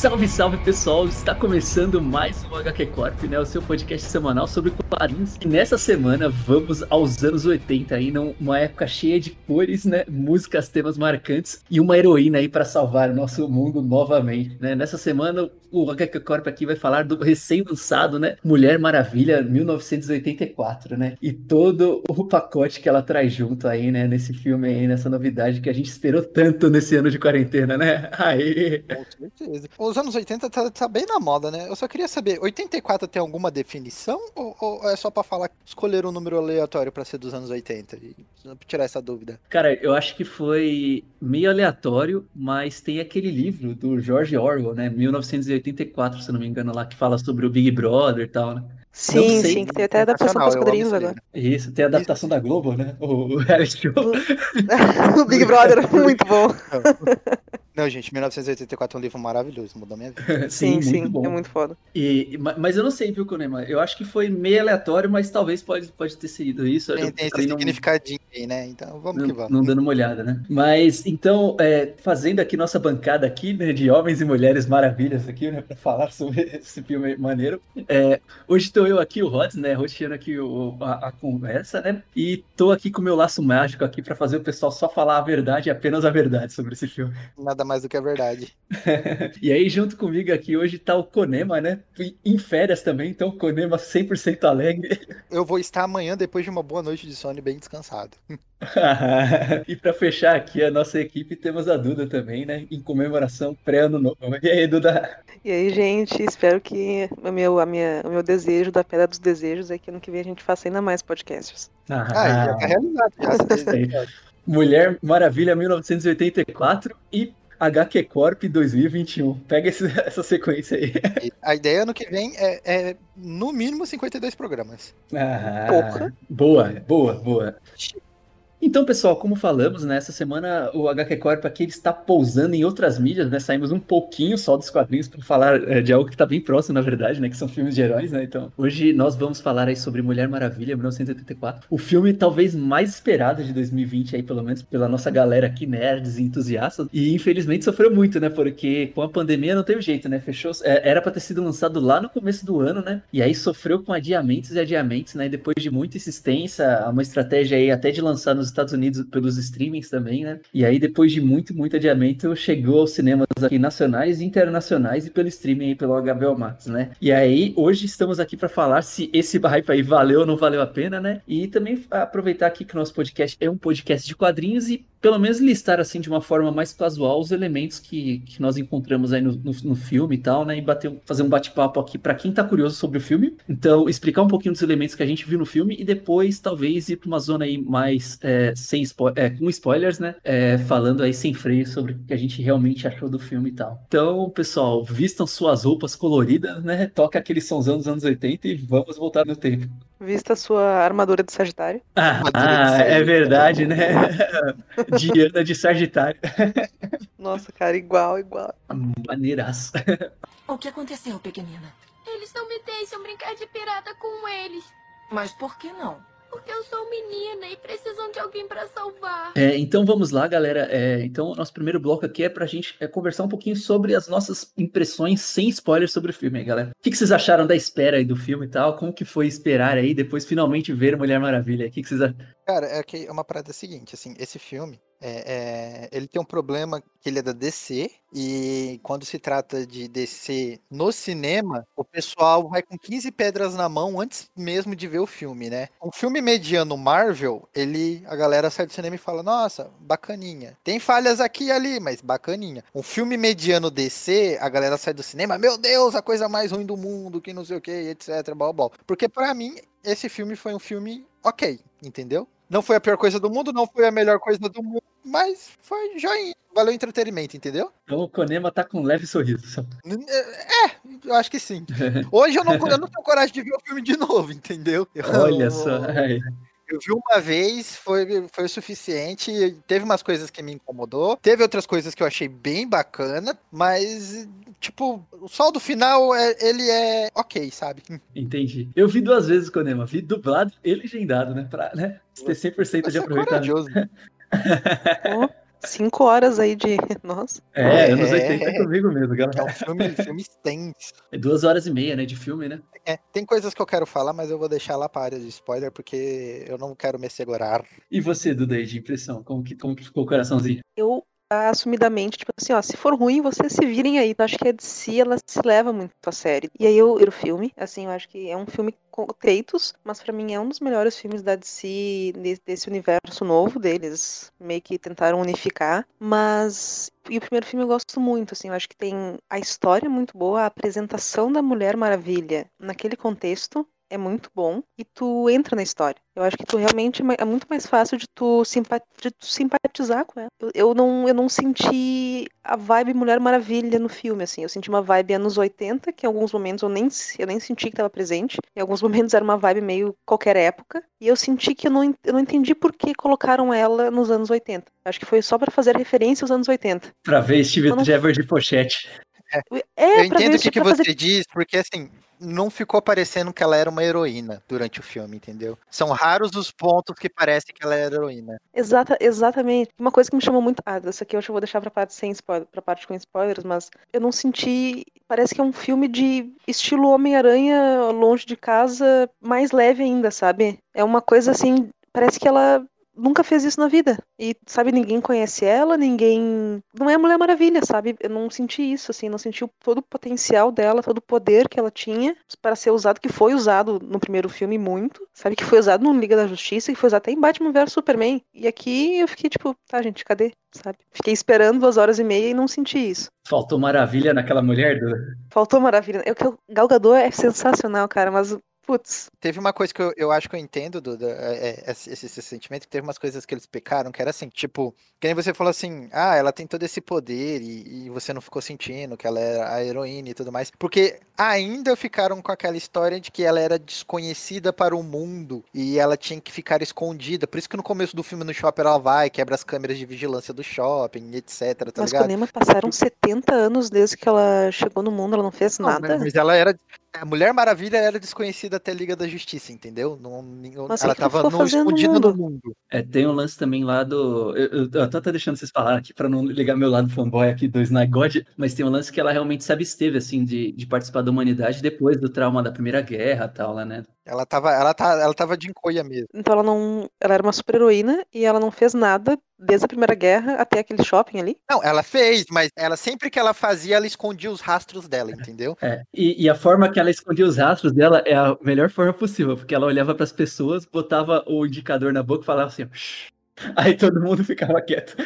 Salve, salve pessoal! Está começando mais um HQ Corp, né? O seu podcast semanal sobre quadrinhos. E nessa semana vamos aos anos 80 aí, numa época cheia de cores, né? Músicas, temas marcantes e uma heroína aí para salvar o nosso mundo novamente, né? Nessa semana o HQ Corp aqui vai falar do recém-lançado, né? Mulher Maravilha 1984, né? E todo o pacote que ela traz junto aí, né? Nesse filme aí, nessa novidade que a gente esperou tanto nesse ano de quarentena, né? Aí. Com certeza. Os anos 80 tá, tá, bem na moda, né? Eu só queria saber, 84 tem alguma definição ou, ou é só para falar escolher um número aleatório para ser dos anos 80? E tirar essa dúvida. Cara, eu acho que foi meio aleatório, mas tem aquele livro do George Orwell, né? 1984, se não me engano, lá que fala sobre o Big Brother e tal, né? Sim, sim, que tem até adaptação para os quadrinhos agora. Isso, tem a adaptação Isso. da Globo, né? O, o Big Brother, muito bom. Não, gente, 1984 é um livro maravilhoso, mudou minha vida. sim, sim, sim é muito foda. E, mas eu não sei, viu, Konema? Eu acho que foi meio aleatório, mas talvez pode, pode ter sido isso. Tem, tem esse significadinho aí, né? Então vamos não, que vamos. Não dando uma olhada, né? Mas então, é, fazendo aqui nossa bancada aqui, né, de homens e mulheres maravilhas aqui, né, pra falar sobre esse filme maneiro. É, hoje estou eu aqui, o Rods, né, roteando aqui o, a, a, conversa, né? E tô aqui com o meu laço mágico aqui para fazer o pessoal só falar a verdade, apenas a verdade sobre esse filme. Nada mais do que a verdade. e aí, junto comigo aqui hoje tá o Conema, né? Em férias também, então o Conema 100% alegre. Eu vou estar amanhã, depois de uma boa noite de sono, bem descansado. e para fechar aqui a nossa equipe, temos a Duda também, né? Em comemoração pré-ano novo. E aí, Duda? E aí, gente, espero que o meu, a minha, o meu desejo da Pedra dos Desejos é que ano que vem a gente faça ainda mais podcasts. Ah, ah já tá realizado. Já. Mulher Maravilha 1984 e HQ Corp 2021. Pega esse, essa sequência aí. A ideia ano que vem é, é no mínimo 52 programas. Ah. Boa, boa, boa. Então, pessoal, como falamos, né, semana o HQ Corp aqui está pousando em outras mídias, né? Saímos um pouquinho só dos quadrinhos para falar é, de algo que está bem próximo, na verdade, né? Que são filmes de heróis, né? Então, hoje nós vamos falar aí sobre Mulher Maravilha, 1984. O filme talvez mais esperado de 2020 aí, pelo menos pela nossa galera aqui, nerds e entusiastas. E infelizmente sofreu muito, né? Porque com a pandemia não teve jeito, né? Fechou. É, era para ter sido lançado lá no começo do ano, né? E aí sofreu com adiamentos e adiamentos, né? E depois de muita insistência, uma estratégia aí até de lançar nos Estados Unidos pelos streamings também, né? E aí, depois de muito, muito adiamento, chegou aos cinemas aqui nacionais e internacionais e pelo streaming aí pelo HBO Max, né? E aí, hoje estamos aqui para falar se esse hype aí valeu ou não valeu a pena, né? E também aproveitar aqui que o nosso podcast é um podcast de quadrinhos e pelo menos listar assim de uma forma mais casual os elementos que, que nós encontramos aí no, no, no filme e tal, né? E bater, fazer um bate-papo aqui para quem tá curioso sobre o filme. Então, explicar um pouquinho dos elementos que a gente viu no filme e depois talvez ir para uma zona aí mais é, sem spo é, com spoilers, né? É, falando aí sem freio sobre o que a gente realmente achou do filme e tal. Então, pessoal, vistam suas roupas coloridas, né? Toca aquele sonzão dos anos 80 e vamos voltar no tempo. Vista sua armadura de Sagitário. Ah, ah é verdade, né? Diana de Sagitário. Nossa, cara, igual, igual. Maneiraça. O que aconteceu, pequenina? Eles não me deixam brincar de pirata com eles. Mas por que não? Porque eu sou menina e precisam de alguém para salvar. É, então vamos lá, galera. É, então, nosso primeiro bloco aqui é pra gente é, conversar um pouquinho sobre as nossas impressões sem spoilers sobre o filme, galera. O que, que, vocês acharam da espera aí do filme e tal? Como que foi esperar aí, depois finalmente ver Mulher Maravilha? O que, que vocês acharam? Cara, é que é uma parada seguinte, assim, esse filme, é, é, ele tem um problema que ele é da DC, e quando se trata de DC no cinema, o pessoal vai com 15 pedras na mão antes mesmo de ver o filme, né? Um filme mediano Marvel, ele a galera sai do cinema e fala: "Nossa, bacaninha". Tem falhas aqui e ali, mas bacaninha. Um filme mediano DC, a galera sai do cinema: "Meu Deus, a coisa mais ruim do mundo, que não sei o que, etc, blá, blá. Porque para mim esse filme foi um filme OK, entendeu? Não foi a pior coisa do mundo, não foi a melhor coisa do mundo, mas foi joinha. Valeu o entretenimento, entendeu? Então o Konema tá com um leve sorriso. É, é, eu acho que sim. Hoje eu não, eu não tenho coragem de ver o filme de novo, entendeu? Olha só. Eu vi uma vez, foi, foi o suficiente. Teve umas coisas que me incomodou, teve outras coisas que eu achei bem bacana, mas, tipo, o sol do final, é, ele é ok, sabe? Entendi. Eu vi duas vezes o Konema, vi dublado e legendado, né? Pra né, ter 100% Você de aproveitamento. É Cinco horas aí de. Nossa. É, anos É. 80 é comigo mesmo, É galera. um filme, filme extenso. É duas horas e meia, né, de filme, né? É, tem coisas que eu quero falar, mas eu vou deixar lá para área de spoiler, porque eu não quero me segurar. E você, Duda, aí, de impressão? Como que, como que ficou o coraçãozinho? Eu, assumidamente, tipo assim, ó, se for ruim, vocês se virem aí. Eu acho que a DC, ela se leva muito a sério. E aí eu o filme, assim, eu acho que é um filme com feitos, mas pra mim é um dos melhores filmes da DC, de- desse universo novo deles. Meio que tentaram unificar. Mas. E o primeiro filme eu gosto muito, assim, eu acho que tem a história muito boa, a apresentação da Mulher Maravilha naquele contexto é muito bom e tu entra na história. Eu acho que tu realmente é muito mais fácil de tu, de tu simpatizar com ela. Eu, eu não, eu não senti a vibe Mulher Maravilha no filme, assim. Eu senti uma vibe anos 80, que em alguns momentos eu nem, eu nem senti que estava presente. Em alguns momentos era uma vibe meio qualquer época. E eu senti que eu não, eu não entendi por que colocaram ela nos anos 80. Acho que foi só pra fazer referência aos anos 80. Pra ver Steve não- Trevor de pochete. É, eu entendo o que, que pra fazer você diz, porque assim, não ficou parecendo que ela era uma heroína durante o filme, entendeu? São raros os pontos que parece que ela era heroína. Exata, exatamente. Uma coisa que me chamou muito. Ah, essa aqui eu eu vou deixar pra parte sem spoiler, pra parte com spoilers, mas eu não senti. Parece que é um filme de estilo Homem-Aranha longe de casa, mais leve ainda, sabe? É uma coisa assim. Parece que ela nunca fez isso na vida. E, sabe, ninguém conhece ela, ninguém. Não é a Mulher Maravilha, sabe? Eu não senti isso, assim, não senti todo o potencial dela, todo o poder que ela tinha para ser usado, que foi usado no primeiro filme muito, sabe? Que foi usado no Liga da Justiça, que foi usado até em Batman vs Superman. E aqui eu fiquei tipo, tá, gente, cadê? Sabe? Fiquei esperando duas horas e meia e não senti isso. Faltou maravilha naquela mulher, Duda. Faltou maravilha. Eu, que o Gal Gadot é sensacional, cara, mas, putz, Teve uma coisa que eu, eu acho que eu entendo, Duda, é, é, esse, esse sentimento, que teve umas coisas que eles pecaram, que era assim, tipo, que nem você falou assim, ah, ela tem todo esse poder e, e você não ficou sentindo que ela era a heroína e tudo mais, porque ainda ficaram com aquela história de que ela era desconhecida para o mundo e ela tinha que ficar escondida, por isso que no começo do filme no shopping ela vai, quebra as câmeras de vigilância do shopping, etc, tá mas ligado? Conema passaram 70 anos desde que ela chegou no mundo, ela não fez Não, nada. Mas ela era. A Mulher Maravilha era desconhecida até a Liga da Justiça, entendeu? Não, Mas ela o que ela tava ficou no, no escondida mundo? no mundo. É, tem um lance também lá do. Eu, eu, eu tô até deixando vocês falar aqui pra não ligar meu lado fanboy aqui do Snipe God, mas tem um lance que ela realmente se absteve, assim, de, de participar da humanidade depois do trauma da Primeira Guerra e tal, lá, né? Ela tava, ela, tá, ela tava de encoia mesmo. Então ela não. Ela era uma super heroína e ela não fez nada desde a Primeira Guerra até aquele shopping ali. Não, ela fez, mas ela sempre que ela fazia, ela escondia os rastros dela, entendeu? É, e, e a forma que ela escondia os rastros dela é a melhor forma possível, porque ela olhava pras pessoas, botava o indicador na boca e falava assim. Aí todo mundo ficava quieto.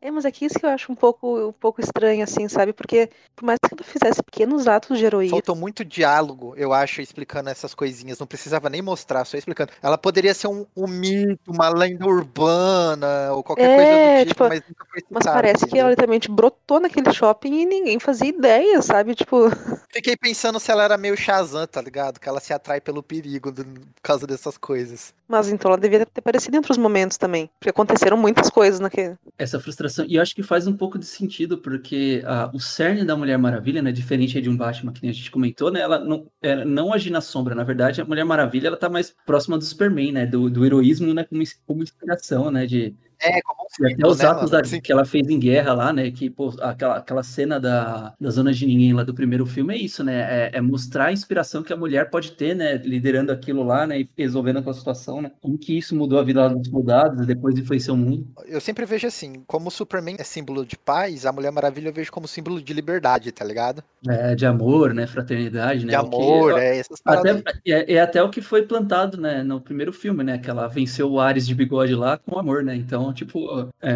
É, mas é que isso que eu acho um pouco, um pouco estranho, assim, sabe? Porque por mais que ela fizesse pequenos atos de heroína, Faltou muito diálogo, eu acho, explicando essas coisinhas. Não precisava nem mostrar, só explicando. Ela poderia ser um, um mito, uma lenda urbana, ou qualquer coisa É, do tipo, tipo, mas nunca foi mas parece que entendeu? ela literalmente brotou naquele shopping e ninguém fazia ideia, sabe? Tipo, Fiquei pensando se ela era meio Shazam, tá ligado? Que ela se atrai pelo perigo do- por causa dessas coisas. mas então ela devia ter aparecido em outros momentos também. Porque aconteceram muitas coisas naquele. Essa frustração, e eu acho que faz um pouco de sentido, porque ah, o cerne da Mulher Maravilha, né, diferente de um Batman que a gente comentou, né, ela não, é, não agir na sombra, na verdade, a Mulher Maravilha, ela tá mais próxima do Superman, né, do, do heroísmo, né, como, como inspiração, né, de, É, como um E até os né, atos da- Sim. que ela fez em guerra lá, né? Que, pô, aquela, aquela cena da, da Zona de Ninguém lá do primeiro filme é isso, né? É, é mostrar a inspiração que a mulher pode ter, né? Liderando aquilo lá, né? E resolvendo aquela situação, né? Como que isso mudou a vida dos soldados e depois influenciou o mundo. Eu sempre vejo assim, como o Superman é símbolo de paz, a Mulher Maravilha eu vejo como símbolo de liberdade, tá ligado? É, de amor, né? Fraternidade, né? De o que- amor, é essas. Até, é, é até o que foi plantado, né, no primeiro filme, né, que ela venceu o Ares de bigode lá com amor, né, então, tipo, é,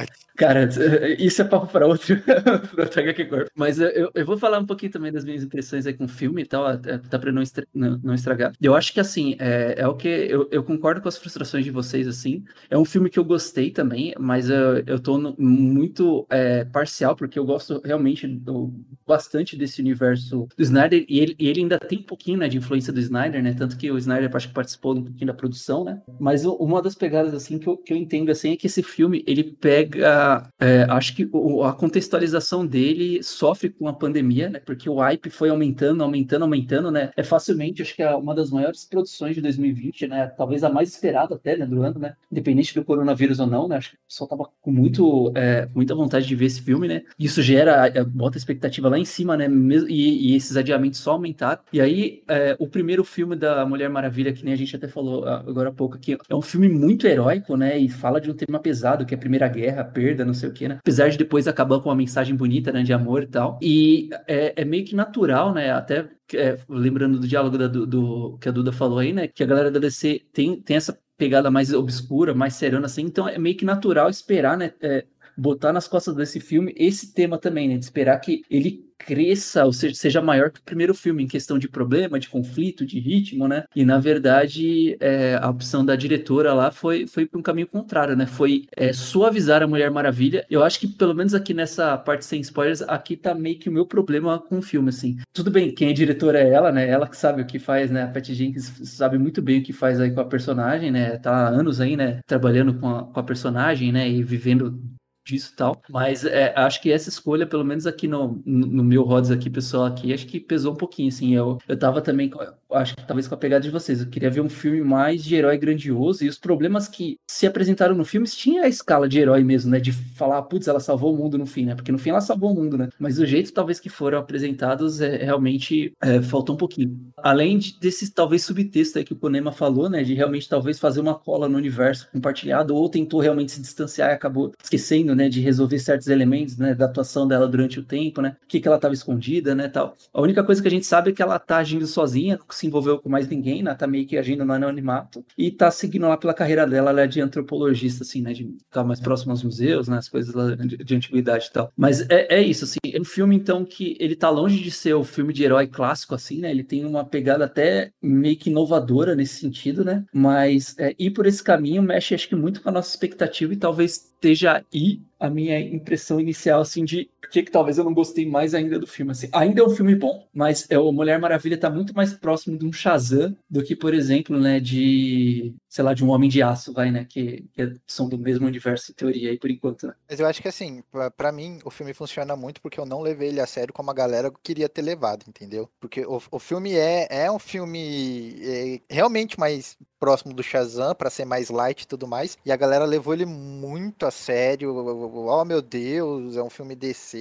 é. Cara, isso é papo para outro, pra outro HQ Corp. Mas eu, eu, vou falar um pouquinho também das minhas impressões aí com o filme e tal, até pra não, estra- não, não estragar. Eu acho que, assim, é, é o que... Eu, eu concordo com as frustrações de vocês, assim. É um filme que eu gostei também, mas eu, eu tô no- muito é, parcial, porque eu gosto realmente do- bastante desse universo do Snyder, e ele, e ele ainda tem um pouquinho, né, de influência do Snyder, né, tanto que o Snyder acho que participou um pouquinho da produção, né, mas uma das pegadas, assim, que eu, que eu entendo assim é que esse filme ele pega, é, acho que o, a contextualização dele sofre com a pandemia, né? Porque o hype foi aumentando, aumentando, aumentando, né? É facilmente, acho que é uma das maiores produções de 2020, né? Talvez a mais esperada até, né, do ano, né? Independente do coronavírus ou não, né? Acho que o pessoal tava com muito, é, muita vontade de ver esse filme, né? Isso gera, é, bota expectativa lá em cima, né? E, e esses adiamentos só aumentaram. E aí, é, o primeiro filme da Mulher Maravilha, que nem a gente até falou ah, agora há pouco aqui, é um filme muito heróico, né? E fala de um tema pesado, que é a Primeira Guerra, perda, não sei o que, né? Apesar de depois acabar com uma mensagem bonita, né? De amor e tal. E é, é meio que natural, né? Até é, lembrando do diálogo da, do, do, que a Duda falou aí, né? Que a galera da DC tem, tem essa pegada mais obscura, mais serena assim, então é meio que natural esperar, né? É, botar nas costas desse filme esse tema também, né? De esperar que ele cresça, ou seja, seja maior que o primeiro filme em questão de problema, de conflito, de ritmo, né? E na verdade é, a opção da diretora lá foi, foi para um caminho contrário, né? Foi é, suavizar a Mulher Maravilha. Eu acho que pelo menos aqui nessa parte sem spoilers, aqui tá meio que o meu problema com o filme, assim. Tudo bem, quem é diretora é ela, né? Ela que sabe o que faz, né? A Patty Jenkins sabe muito bem o que faz aí com a personagem, né? Tá há anos aí, né? Trabalhando com a, com a personagem, né? E vivendo disso e tal. Mas é, acho que essa escolha, pelo menos aqui no, no meu Rods aqui, pessoal, aqui, acho que pesou um pouquinho, assim. Eu, eu tava também, acho que talvez com a pegada de vocês, eu queria ver um filme mais de herói grandioso e os problemas que se apresentaram no filme tinha a escala de herói mesmo, né? De falar, putz, ela salvou o mundo no fim, né? Porque no fim ela salvou o mundo, né? Mas o jeito, talvez, que foram apresentados, é, realmente é, faltou um pouquinho. Além de, desse, talvez, subtexto aí que o Ponema falou, né? De realmente, talvez, fazer uma cola no universo compartilhado, ou tentou realmente se distanciar e acabou esquecendo, né, de resolver certos elementos, né, da atuação dela durante o tempo, né, o que, que ela estava escondida, né, tal. A única coisa que a gente sabe é que ela tá agindo sozinha, não envolveu com mais ninguém, né, tá meio que agindo no anonimato e tá seguindo lá pela carreira dela, ela é de antropologista, assim, né, de tá mais próximo aos museus, né, as coisas de, de antiguidade e tal. Mas é, é isso, assim, é um filme, então, que ele tá longe de ser o filme de herói clássico, assim, né, ele tem uma pegada até meio que inovadora nesse sentido, né, mas é, ir por esse caminho mexe, acho que muito com a nossa expectativa e talvez esteja aí a minha impressão inicial, assim, de por que talvez eu não gostei mais ainda do filme. Assim, ainda é um filme bom, mas é, o Mulher Maravilha tá muito mais próximo de um Shazam do que, por exemplo, né, de, sei lá, de um Homem de Aço, vai, né, que, que são do mesmo universo em teoria aí por enquanto, né? Mas eu acho que, assim, para mim, o filme funciona muito porque eu não levei ele a sério como a galera queria ter levado, entendeu? Porque o, o filme é, é um filme é, realmente mais próximo do Shazam para ser mais light e tudo mais. E a galera levou ele muito a sério. Oh meu Deus, é um filme DC,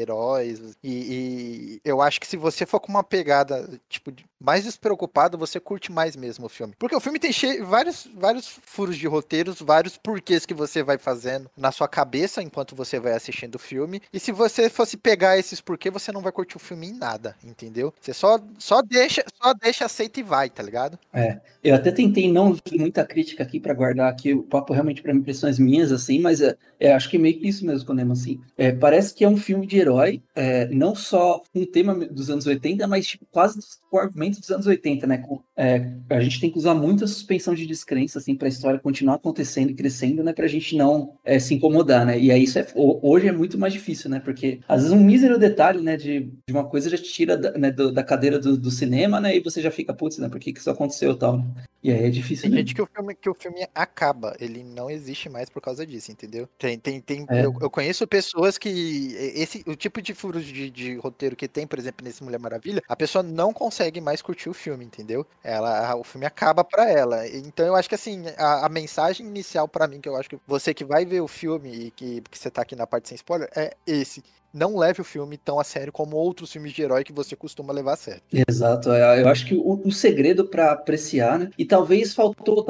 heróis. E, e eu acho que se você for com uma pegada, tipo, mais despreocupado, você curte mais mesmo o filme. Porque o filme tem cheio, vários, vários furos de roteiros, vários porquês que você vai fazendo na sua cabeça enquanto você vai assistindo o filme. E se você fosse pegar esses porquês, você não vai curtir o filme em nada, entendeu? Você só, só deixa, só deixa, aceita e vai, tá ligado? É. Eu até tentei não muita crítica aqui para guardar aqui o papo realmente para impressões minhas, assim, mas é, é, acho que meio que isso mesmo, Conema, assim. É, parece que é um filme de herói, é, não só um tema dos anos 80, mas tipo, quase o argumento dos anos 80, né? É, a gente tem que usar muita suspensão de descrença, assim, para a história continuar acontecendo e crescendo, né? Para a gente não é, se incomodar, né? E aí isso é, hoje é muito mais difícil, né? Porque às vezes um mísero detalhe, né, de, de uma coisa já te tira da, né, do, da cadeira do, do, cinema, né? E você já fica, putz, né? Por que, que isso aconteceu tal? Né? E aí é difícil. Tem gente que o, filme, que o filme acaba, ele não existe mais por causa disso, entendeu? Tem, tem, tem. É. Eu, eu, conheço pessoas que. Esse, o tipo de furos de, de, roteiro que tem, por exemplo, nesse Mulher Maravilha, a pessoa não consegue mais curtir o filme, entendeu? Ela, o filme acaba pra ela. Então eu acho que assim, a, a mensagem inicial para mim, que eu acho que você que vai ver o filme e que, que você tá aqui na parte sem spoiler, é esse não leve o filme tão a sério como outros filmes de herói que você costuma levar a sério. Exato, é, eu acho que o, o segredo para apreciar, né? E talvez faltou,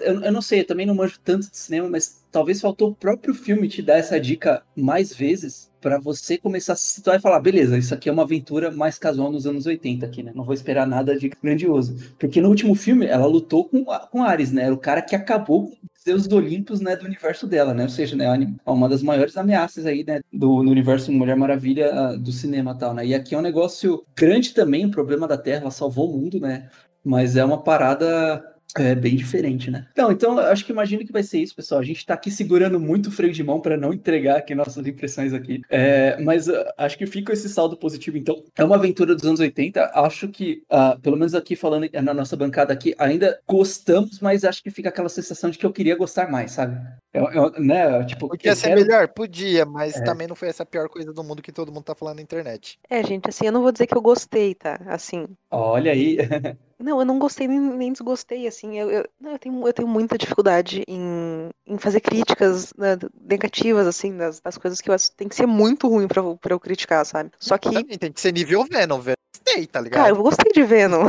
eu não sei, eu também não manjo tanto de cinema, mas talvez faltou o próprio filme te dar essa dica mais vezes para você começar a se situar e falar, beleza, isso aqui é uma aventura mais casual nos anos 80 aqui, né? Não vou esperar nada de grandioso. Porque no último filme ela lutou com, com Ares, né? Era o cara que acabou com os deuses do Olympus, né, do universo dela, né? Ou seja, né, uma das maiores ameaças aí, né, do no universo Mulher Maravilha uh, do cinema tal, né? E aqui é um negócio grande também, o problema da Terra, ela salvou o mundo, né? Mas é uma parada É bem diferente, né? Não, então eu acho que imagino que vai ser isso, pessoal. A gente tá aqui segurando muito o freio de mão para não entregar aqui nossas impressões aqui. É, mas uh, acho que fica esse saldo positivo. Então, é uma aventura dos anos 80. Acho que, uh, pelo menos aqui falando na nossa bancada aqui, ainda gostamos, mas acho que fica aquela sensação de que eu queria gostar mais, sabe? Eu, eu, né? Tipo, Podia eu ser quero- melhor? Podia, mas É. também não foi essa a pior coisa do mundo que todo mundo tá falando na internet. É, gente, assim, eu não vou dizer que eu gostei, tá? Assim, Olha aí. Não, eu não gostei nem, nem desgostei, assim, eu, eu, não, eu, tenho, eu tenho muita dificuldade em, em fazer críticas né, negativas, assim, das, das coisas que eu acho tem que ser muito ruim pra, eu- pra eu criticar, sabe? Só que, Também tem que ser nível Venom, Venom. Gostei, tá ligado? cara, eu gostei de Venom.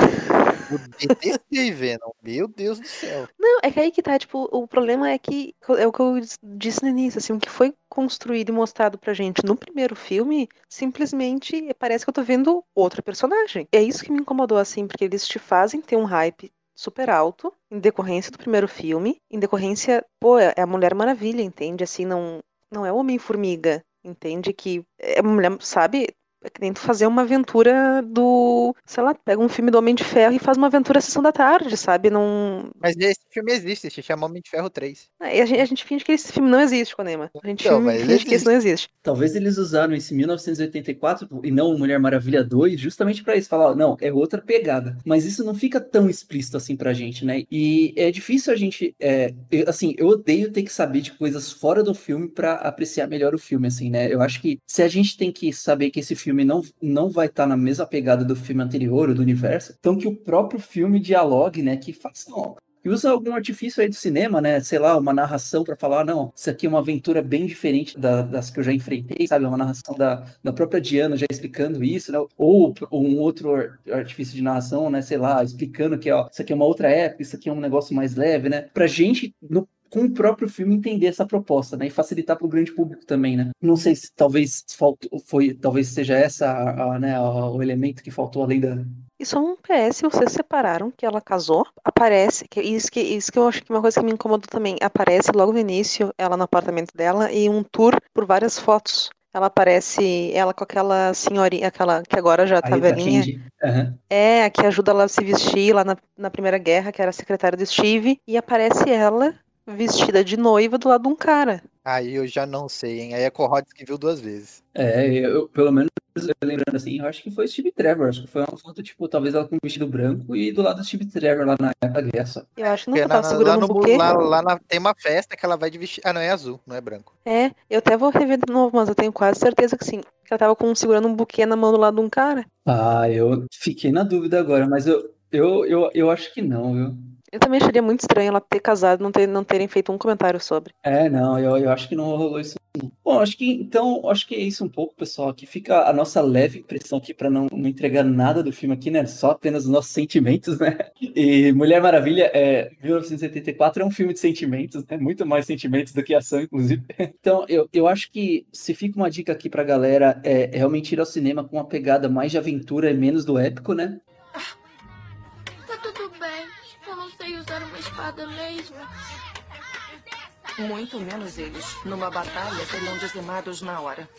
Eu detestei Venom. Meu Deus do céu. Não, é que aí que tá, tipo, o problema é que, é o que eu disse no início, assim, o que foi construído e mostrado pra gente no primeiro filme, simplesmente parece que eu tô vendo outra personagem. É isso que me incomodou, assim, porque eles te fazem ter um hype super alto em decorrência do primeiro filme, em decorrência, pô, é a Mulher Maravilha, entende? Assim, não, não é o Homem-Formiga, entende? Que é mulher, sabe? É que nem tu fazer uma aventura do. Sei lá, pega um filme do Homem de Ferro e faz uma aventura à sessão da tarde, sabe? Não. Mas esse filme existe, se chama Homem de Ferro 3. É, A gente, a gente finge que esse filme não existe, Conema. A gente Então, ele finge que esse não existe. Talvez eles usaram esse 1984 e não Mulher Maravilha 2 justamente pra isso, falar, ó, não, é outra pegada. Mas isso não fica tão explícito assim pra gente, né? E é difícil a gente, é, eu- assim, eu odeio ter que saber de coisas fora do filme pra apreciar melhor o filme, assim, né? Eu acho que se a gente tem que saber que esse filme não, não vai estar na mesma pegada do filme anterior ou do universo, então que o próprio filme dialogue, né? Que faça, e usa algum artifício aí do cinema, né? Sei lá, uma narração pra falar, não, isso aqui é uma aventura bem diferente da- das que eu já enfrentei, sabe? Uma narração da, da própria Diana já explicando isso, né? Ou um outro ar- artifício de narração, né? Sei lá, explicando que, ó, isso aqui é uma outra época, isso aqui é um negócio mais leve, né? Pra gente, no- com o próprio filme entender essa proposta, né, e facilitar para o grande público também, né. Não sei se talvez faltou, foi, talvez seja essa, a, a, né, a- o elemento que faltou além da, E só um PS, vocês separaram que ela casou. Aparece, que isso que isso que eu acho que é uma coisa que me incomodou também. Aparece logo no início, ela no apartamento dela, e um tour por várias fotos. Ela aparece, ela com aquela senhorinha, aquela que agora já tá velhinha. Aham. É, a que ajuda ela a se vestir lá na, na Primeira Guerra, que era a secretária do Steve. E aparece ela vestida de noiva do lado de um cara. Aí eu já não sei, hein? Aí é Corrodes que viu duas vezes. É, eu, pelo menos lembrando assim, eu acho que foi o Steve Trevor, acho que foi uma foto, tipo, talvez ela com um vestido branco e do lado do Steve Trevor lá na época só. Eu acho que nunca na- tava na- segurando lá, um no, buquê. lá, lá na- tem uma festa que ela vai de vestido. Ah, não, é azul, não é branco. É, eu até vou rever de novo, mas eu tenho quase certeza que sim. Que ela tava com, segurando um buquê na mão do lado de um cara. Ah, eu fiquei na dúvida agora, mas eu, eu, eu, eu acho que não, viu? Eu também acharia muito estranho ela ter casado e não, ter, não terem feito um comentário sobre. É, não, eu, eu acho que não rolou isso. não. Bom, acho que então, acho que é isso um pouco, pessoal. Aqui fica a nossa leve impressão aqui para não, não entregar nada do filme aqui, né? Só apenas os nossos sentimentos, né? E Mulher Maravilha, é, 1984 é um filme de sentimentos, né? Muito mais sentimentos do que ação, inclusive. Então, eu, eu acho que se fica uma dica aqui pra galera, é, é realmente ir ao cinema com uma pegada mais de aventura e menos do épico, né? Sei usar uma espada mesmo. Muito menos eles. Numa batalha seriam dizimados na hora.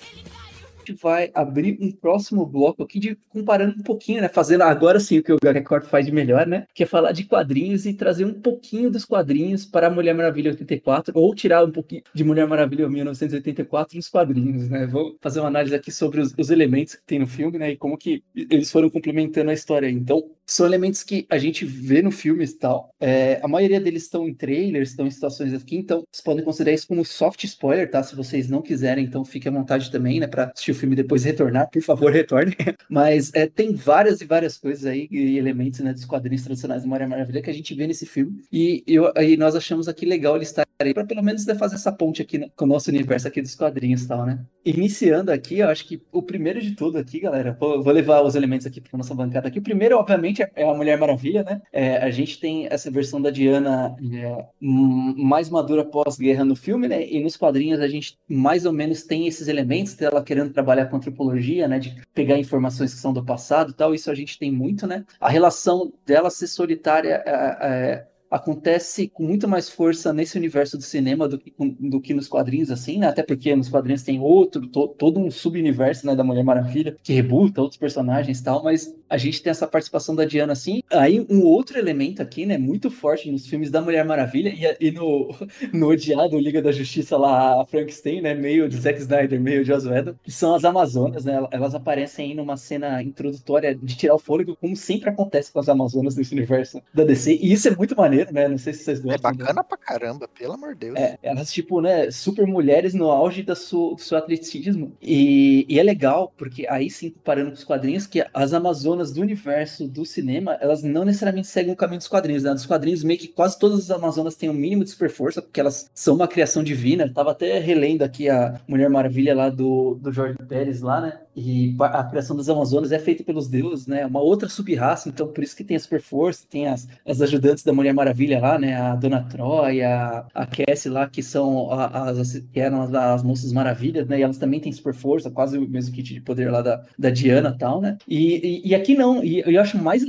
Gente vai abrir um próximo bloco aqui de comparando um pouquinho, né? Fazendo agora sim o que o Record faz de melhor, né? Que é falar de quadrinhos e trazer um pouquinho dos quadrinhos para Mulher Maravilha 84, ou tirar um pouquinho de Mulher Maravilha 1984 nos quadrinhos, né? Vou fazer uma análise aqui sobre os, os elementos que tem no filme, né? E como que eles foram complementando a história. Então, são elementos que a gente vê no filme e tal. É, a maioria deles estão em trailers, estão em situações aqui, então vocês podem considerar isso como soft spoiler, tá? Se vocês não quiserem, então fique à vontade também, né? Para assistir o filme e depois retornar, por favor, retorne. Mas é, tem várias e várias coisas aí e elementos né, dos quadrinhos tradicionais da Mulher Maravilha que a gente vê nesse filme. E, eu, e nós achamos aqui legal ele estar aí para pelo menos fazer essa ponte aqui né, com o nosso universo aqui dos quadrinhos e tal, né? Iniciando aqui, eu acho que o primeiro de tudo aqui, galera, vou, vou levar os elementos aqui para nossa bancada aqui. O primeiro, obviamente, é a Mulher Maravilha, né? É, a gente tem essa versão da Diana é, mais madura pós-guerra no filme, né? E nos quadrinhos a gente mais ou menos tem esses elementos dela querendo trabalhar com antropologia, né? De pegar informações que são do passado tal. Isso a gente tem muito, né? A relação dela ser solitária é, é, acontece com muito mais força nesse universo do cinema do que, do que nos quadrinhos, assim, né? Até porque nos quadrinhos tem outro, to, todo um subuniverso, né, da Mulher Maravilha, que rebuta outros personagens e tal, mas a gente tem essa participação da Diana, assim. Aí um outro elemento aqui, né, muito forte nos filmes da Mulher Maravilha e, e no, no odiado Liga da Justiça lá, a Frankenstein, né, meio de Zack Snyder, meio de Joss Whedon, que são as Amazonas, né, elas aparecem aí numa cena introdutória de tirar o fôlego, como sempre acontece com as Amazonas nesse universo da DC, e isso é muito maneiro, né, não sei se vocês É gostam. bacana né? pra caramba, pelo amor de Deus. É, elas, tipo, né, super mulheres no auge da su, do seu atletismo. E, e é legal, porque aí sim, comparando com os quadrinhos, que as Amazonas do universo do cinema, elas não necessariamente seguem o caminho dos quadrinhos, né? Dos quadrinhos, meio que quase todas as Amazonas têm um mínimo de super força, porque elas são uma criação divina. Eu tava até relendo aqui a Mulher Maravilha lá do, do Jorge Pérez lá, né? E a criação das Amazonas é feita pelos deuses, né? Uma outra sub-raça, então por isso que tem a super força, tem as, as ajudantes da Mulher Maravilha lá, né? A Dona Troy, a, Cassie lá, que são a- as, que eram as, as Moças Maravilhas, né? E elas também têm super força, quase o mesmo kit de poder lá da, da Diana e tal, né? E, e, e aqui não, e eu acho mais,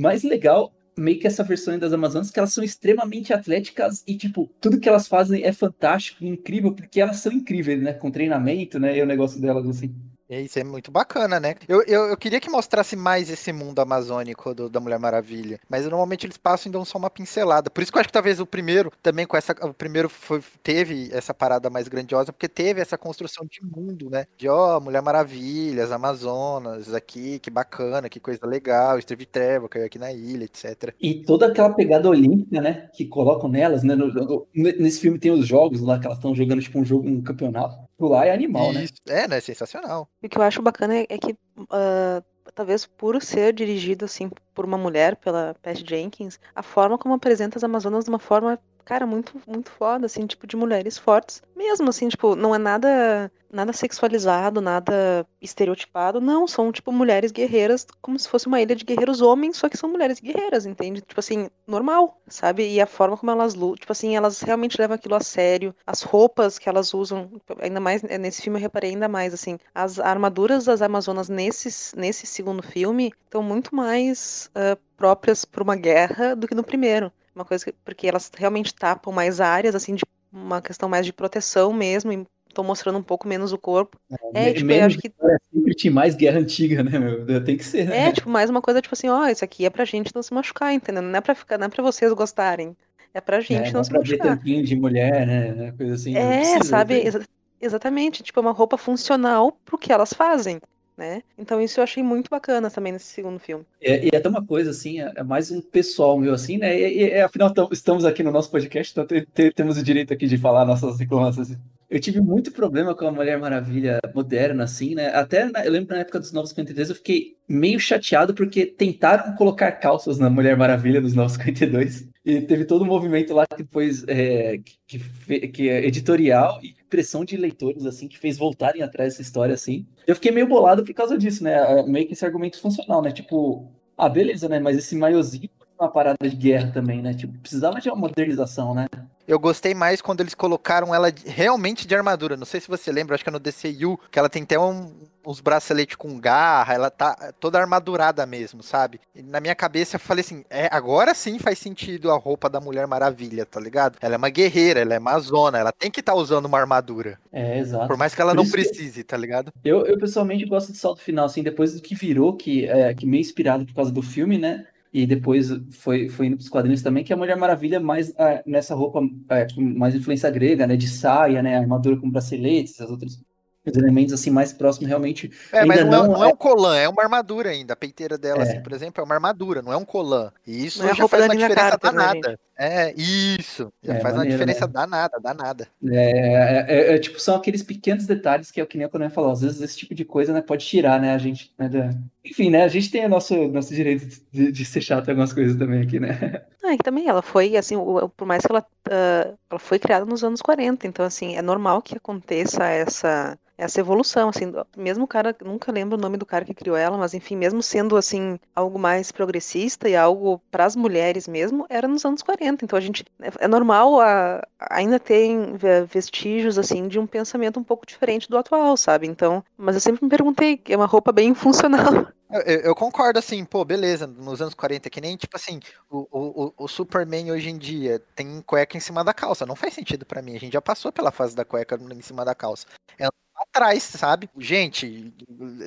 mais legal meio que essa versão das Amazonas, que elas são extremamente atléticas e, tipo, tudo que elas fazem é fantástico, incrível, porque elas são incríveis, né? Com treinamento, né? E o negócio delas, assim. É, Isso é muito bacana, né? Eu, eu, eu queria que mostrasse mais esse mundo amazônico do- da Mulher Maravilha, mas normalmente eles passam e dão só uma pincelada. Por isso que eu acho que talvez o primeiro também com essa, o primeiro foi, teve essa parada mais grandiosa, porque teve essa construção de mundo, né? De ó, Mulher Maravilha, as Amazonas aqui, que bacana, que coisa legal, Steve Trevor caiu aqui na ilha, etc. E toda aquela pegada olímpica, né? Que colocam nelas, né? no- no- nesse filme tem os jogos lá, que elas estão jogando, tipo, um jogo, um campeonato. Lá é animal, né? É, né? Sensacional. E o que eu acho bacana é, é que, ah, talvez por ser dirigido assim por uma mulher, pela Pat Jenkins, a forma como apresenta as Amazonas de uma forma, cara, muito, muito foda, assim, tipo, de mulheres fortes. Mesmo, assim, tipo, não é nada, nada sexualizado, nada estereotipado, não, são, tipo, mulheres guerreiras, como se fosse uma ilha de guerreiros homens, só que são mulheres guerreiras, entende? Tipo assim, normal, sabe? E a forma como elas lutam, tipo assim, elas realmente levam aquilo a sério, as roupas que elas usam, ainda mais, eh, nesse filme eu reparei ainda mais, assim, as armaduras das Amazonas nesses, nesse segundo filme estão muito mais ah, próprias para uma guerra do que no primeiro. Uma coisa que, porque elas realmente tapam mais áreas, assim, de uma questão mais de proteção mesmo, e estão mostrando um pouco menos o corpo. É, Me- tipo, eu acho que história sempre tinha mais guerra antiga, né, meu? Tem que ser, né? é, tipo, mais uma coisa, tipo assim, ó, isso aqui é pra gente não se machucar, entendeu? Não é pra ficar, não é pra vocês gostarem. É pra gente É, não dá se pra ver machucar. tampinho de mulher, né? Coisa assim. não É, precisa, sabe? exa- exatamente. Tipo, é uma roupa funcional pro que elas fazem, né? Então isso eu achei muito bacana também nesse segundo filme. É, e é até uma coisa assim, é é mais um pessoal meu assim, né? E, e- e, afinal tam- estamos aqui no nosso podcast, então te- te- temos o direito aqui de falar nossas reclamações. Eu tive muito problema com a Mulher Maravilha moderna, assim, né? Até na- eu lembro na época dos Novos 53, eu fiquei meio chateado porque tentaram colocar calças na Mulher Maravilha nos Novos 52. E teve todo um movimento lá que depois é, que, que, que é editorial e pressão de leitores, assim, que fez voltarem atrás dessa história, assim. Eu fiquei meio bolado por causa disso, né? Meio que esse argumento funcional, né? Tipo, ah, beleza, né? Mas esse maiozinho uma parada de guerra também, né? Tipo, precisava de uma modernização, né? Eu gostei mais quando eles colocaram ela realmente de armadura. Não sei se você lembra, acho que é no DCU, que ela tem até um- uns braceletes com garra, ela tá toda armadurada mesmo, sabe? E na minha cabeça eu falei assim, é, agora sim faz sentido a roupa da Mulher Maravilha, tá ligado? Ela é uma guerreira, ela é amazona, ela tem que estar usando uma armadura. É, exato. Por mais que ela Por não isso que- precise, tá ligado? Eu, eu pessoalmente gosto do salto final, assim, depois do que virou, que é que meio inspirado por causa do filme, né? E depois foi, foi indo pros quadrinhos também, que a Mulher Maravilha mais ah, nessa roupa é, com mais influência grega, né? De saia, né? Armadura com braceletes, as outras os elementos assim mais próximos realmente. É, mas Ainda não, é, não não é um colã, é uma armadura ainda. A peiteira dela, É. assim, por exemplo, é uma armadura, não é um colã. E isso Não é já faz uma diferença Carter, né, danada. É, isso. Já É, faz uma maneiro, diferença né? danada, danada. É, é- é, tipo, são aqueles pequenos detalhes que é o que nem a Conan falou. Às vezes esse tipo de coisa, né, pode tirar, né, a gente, né, da- Enfim, né, a gente tem o nosso, nosso direito de, de ser chato em algumas coisas também aqui, né? Ah, e também ela foi, assim, por mais que ela, ah, ela foi criada nos anos 40, então, assim, é normal que aconteça essa, essa evolução, assim, mesmo o cara, nunca lembro o nome do cara que criou ela, mas, enfim, mesmo sendo, assim, algo mais progressista e algo para as mulheres mesmo, era nos anos 40, 40, então a gente é, normal a, ainda tem vestígios assim de um pensamento um pouco diferente do atual, sabe? Então, mas eu sempre me perguntei, é uma roupa bem funcional. Eu, eu, concordo, assim, pô, beleza, nos anos 40, que nem, tipo assim, o, o, o Superman hoje em dia tem cueca em cima da calça. Não faz sentido para mim. A gente já passou pela fase da cueca em cima da calça. É atrás, sabe? Gente,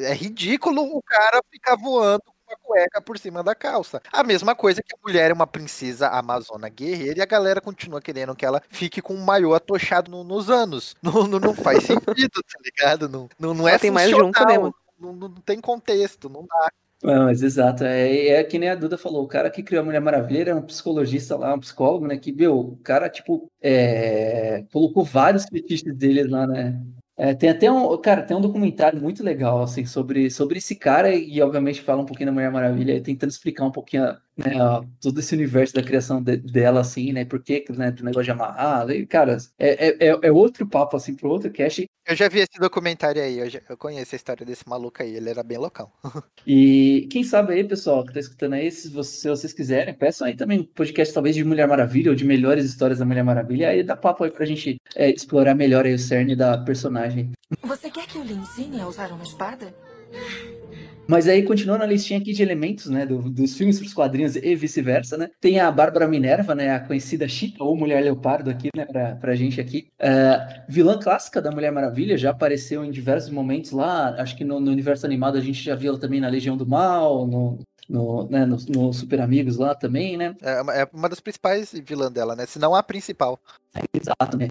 é ridículo o cara ficar voando com a cueca por cima da calça. A mesma coisa que a mulher é uma princesa amazona guerreira e a galera continua querendo que ela fique com um maiô atochado no, nos anos. Não, não, não, faz sentido, tá ligado? Não, não, não é tem mais junto, né, mano? não, não tem contexto, não dá. Não, mas exato, é, é que nem a Duda falou, o cara que criou a Mulher Maravilha era um psicologista lá, um psicólogo, né, que, meu, o cara, tipo, é, colocou vários fetiches dele lá, né, é, tem até um, cara, tem um documentário muito legal, assim, sobre, sobre esse cara e, obviamente, fala um pouquinho da Mulher Maravilha, tentando explicar um pouquinho, né, ó, todo esse universo da criação de, dela, assim, né, por que, né, do negócio de amarrar, e, cara, é, é, é, é outro papo, assim, pro outro cast. Eu já vi esse documentário aí, eu, já, eu conheço a história desse maluco aí, ele era bem local. e quem sabe aí, pessoal, que tá escutando aí, se vocês, se vocês quiserem, peçam aí também um podcast, talvez, de Mulher Maravilha, ou de melhores histórias da Mulher Maravilha, aí dá papo aí pra gente é, explorar melhor aí o cerne da personagem. Você quer que eu lhe ensine a usar uma espada? Mas aí, continuando a listinha aqui de elementos, né, do, dos filmes para os quadrinhos e vice-versa, né, tem a Bárbara Minerva, né, a conhecida Chica, ou Mulher Leopardo aqui, né, pra, pra gente aqui. Uh, vilã clássica da Mulher Maravilha, já apareceu em diversos momentos lá, acho que no, no universo animado a gente já viu ela também na Legião do Mal, no, no, né, no, no, Super Amigos lá também, né? É, é uma das principais vilãs dela, né? Se não a principal. É, exato, né?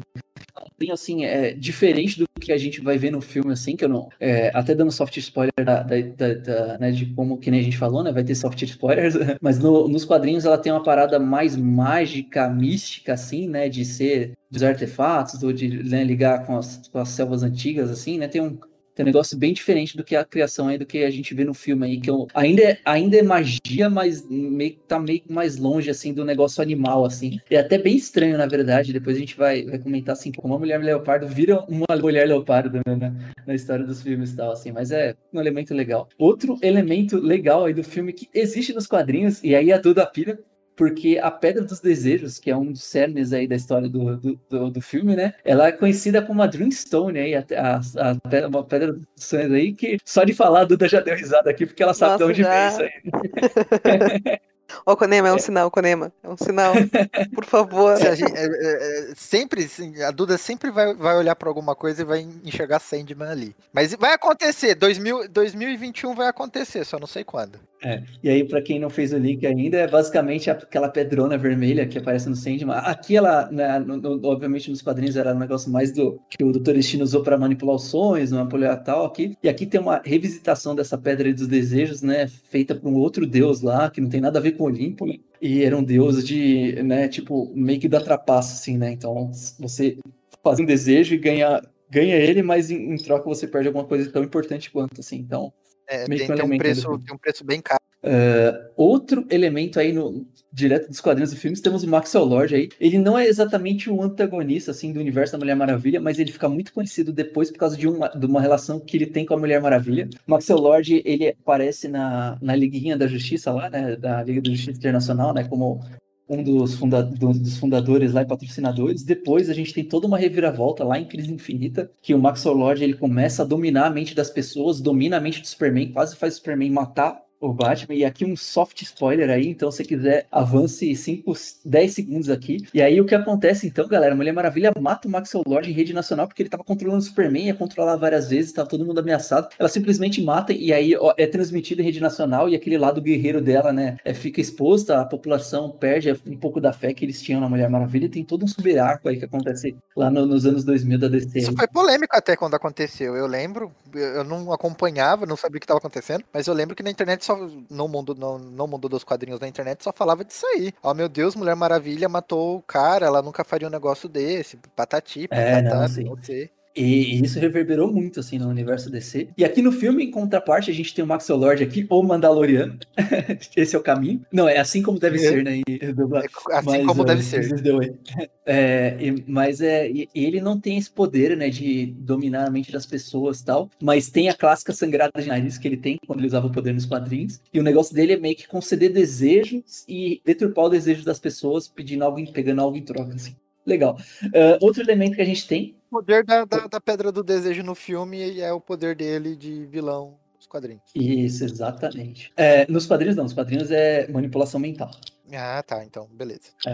Então, assim, é diferente do que a gente vai ver no filme, assim, que eu não. É, até dando soft spoiler da, da, da, da, né, de como que nem a gente falou, né? Vai ter soft spoilers, mas no, nos quadrinhos ela tem uma parada mais mágica, mística, assim, né? De ser dos artefatos, ou de né, ligar com as, com as selvas antigas, assim, né? Tem um, tem um negócio bem diferente do que a criação aí, do que a gente vê no filme aí, que eu, ainda, é, ainda é magia, mas meio, tá meio mais longe, assim, do negócio animal, assim. É até bem estranho, na verdade, depois a gente vai, vai comentar, assim, como a mulher leopardo vira uma mulher leopardo né, na, na história dos filmes e tal, assim, mas é um elemento legal. Outro elemento legal aí do filme que existe nos quadrinhos, e aí a Duda pira, porque a Pedra dos Desejos, que é um dos cernes aí da história do, do, do, do filme, né? Ela é conhecida como a Dreamstone aí, a, a, a, uma Pedra dos Sonhos aí, que só de falar a Duda já deu risada aqui, porque ela sabe Nossa, de onde já... vem isso aí. Ó, oh, Conema, é um é. sinal, Conema. É um sinal. Por favor. Gente, é, é, é, sempre, a Duda sempre vai, vai olhar para alguma coisa e vai enxergar Sandman ali. Mas vai acontecer, 2000, 2021 vai acontecer, só não sei quando. É, e aí, para quem não fez o link ainda, é basicamente aquela pedrona vermelha que aparece no Sandman. Aqui ela, né, no, no, obviamente nos quadrinhos era um negócio mais do que o Dr. Destino usou para manipular os sonhos, manipular tal aqui. E aqui tem uma revisitação dessa pedra dos desejos, né, feita por um outro deus lá, que não tem nada a ver com Olimpo, né? E era um deus de, né, tipo, meio que da trapaça, assim, né? Então, você faz um desejo e ganha, ganha ele, mas em, em troca você perde alguma coisa tão importante quanto, assim. Então, é, tem, tem, um preço, tem um preço bem caro. Uh, outro elemento aí no direto dos quadrinhos do filme, temos o Maxwell Lord aí. Ele não é exatamente o antagonista assim do universo da Mulher Maravilha, mas ele fica muito conhecido depois por causa de uma, de uma relação que ele tem com a Mulher Maravilha. O Maxwell Lord, ele aparece na, na Liguinha da Justiça lá, né, da Liga da Justiça Internacional, né, como um dos, funda dos, fundadores lá e patrocinadores. Depois a gente tem toda uma reviravolta lá em Crise Infinita, que o Maxwell Lord ele começa a dominar a mente das pessoas, domina a mente do Superman, quase faz o Superman matar o Batman. E aqui um soft spoiler aí, então se quiser, avance 5, 10 segundos aqui. E aí o que acontece então, galera? Mulher Maravilha mata o Maxwell Lord em rede nacional porque ele tava controlando o Superman, ia controlar várias vezes, tava todo mundo ameaçado. Ela simplesmente mata e aí ó, é transmitido em rede nacional e aquele lado guerreiro dela, né, é, fica exposta, a população perde um pouco da fé que eles tinham na Mulher Maravilha. E tem todo um subarco aí que acontece lá no, nos anos 2000 da DC. Isso foi polêmico até quando aconteceu. Eu lembro, eu não acompanhava, não sabia o que estava acontecendo, mas eu lembro que na internet só no mundo, no, no mundo dos quadrinhos da internet só falava disso aí. Ó, oh, meu Deus, Mulher Maravilha matou o cara, ela nunca faria um negócio desse, patati, patata, é, não, não sei. E isso reverberou muito, assim, no universo DC. E aqui no filme, em contraparte, a gente tem o Max Lord aqui, ou Mandaloriano. Esse é o caminho. Não, é assim como deve é. ser, né? É assim mas, como uh, deve ser. É, e, mas é, ele não tem esse poder, né, de dominar a mente das pessoas e tal, mas tem a clássica sangrada de nariz que ele tem quando ele usava o poder nos quadrinhos. E o negócio dele é meio que conceder desejos e deturpar o desejo das pessoas, pedindo algo, pegando algo em troca, assim. Legal. Uh, outro elemento que a gente tem. O poder da, da, da Pedra do Desejo no filme é o poder dele de vilão nos quadrinhos. Isso, exatamente. É, nos quadrinhos não, nos quadrinhos é manipulação mental. Ah, tá. Então, beleza. É.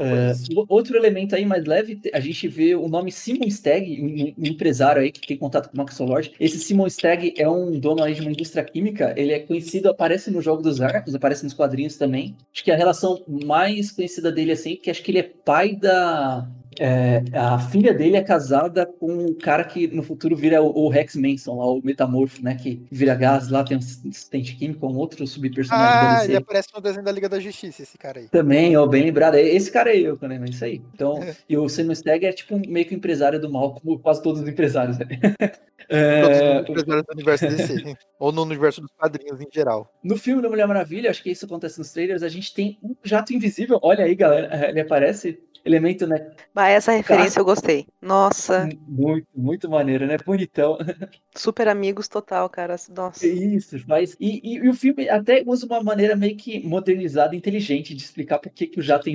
É, outro elemento aí mais leve, a gente vê o nome Simon Stagg, um, um empresário aí que tem contato com o Max Lord. Esse Simon Stagg é um dono aí de uma indústria química. Ele é conhecido, aparece no jogo dos arcos, aparece nos quadrinhos também. Acho que a relação mais conhecida dele, assim, que acho que ele é pai da é, a filha dele é casada com um cara que no futuro vira o, o, Rex Manson, lá, o metamorfo, né? Que vira gás lá, tem um assistente químico, um outro subpersonagem ah, ele aparece no desenho da Liga da Justiça, esse cara aí. Também, ó, bem lembrado. Esse cara aí, eu lembro, isso aí. Então, e o Simon Stagg é tipo meio que empresário do mal, como quase todos os empresários, né? É... Todos os empresários do universo DC, ou no universo dos quadrinhos em geral. No filme da Mulher Maravilha, acho que isso acontece nos trailers, a gente tem um jato invisível. Olha aí, galera, ele aparece elemento, né? Bah, essa referência eu gostei. Nossa. Muito, muito maneiro, né? Bonitão. Super amigos total, cara. Nossa. Isso, faz. E, e, e, o filme até usa uma maneira meio que modernizada, inteligente de explicar por que, que o jato é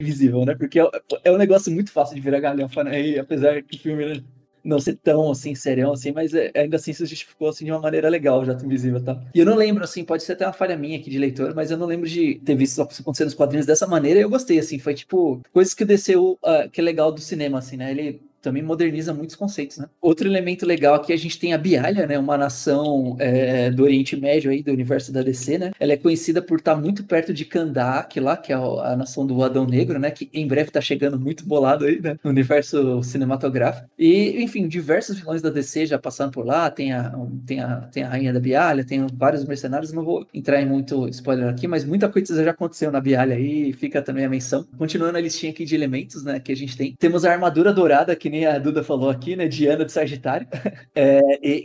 invisível, né? Porque é, é um negócio muito fácil de virar galhofa, né? E apesar que o filme né, não ser tão assim, serião assim, mas é, ainda assim se justificou assim de uma maneira legal, o Jato Invisível, tá? E eu não lembro, assim, pode ser até uma falha minha aqui de leitor, mas eu não lembro de ter visto isso acontecer nos quadrinhos dessa maneira e eu gostei, assim, foi tipo, coisas que desceu, uh, que é legal do cinema, assim, né? Ele também moderniza muitos conceitos, né? Outro elemento legal aqui, a gente tem a Bialha, né? Uma nação é, do Oriente Médio aí, do universo da DC, né? Ela é conhecida por estar muito perto de Kandak lá, que é a, nação do Adão Negro, né? Que em breve tá chegando muito bolado aí, né? No universo cinematográfico. E, enfim, diversos vilões da DC já passaram por lá, tem a, tem a, tem a Rainha da Bialha, tem vários mercenários, não vou entrar em muito spoiler aqui, mas muita coisa já aconteceu na Bialha aí, fica também a menção. Continuando a listinha aqui de elementos, né, que a gente tem. Temos a armadura dourada, que nem a Duda falou aqui, né? Diana de Sagitário. É,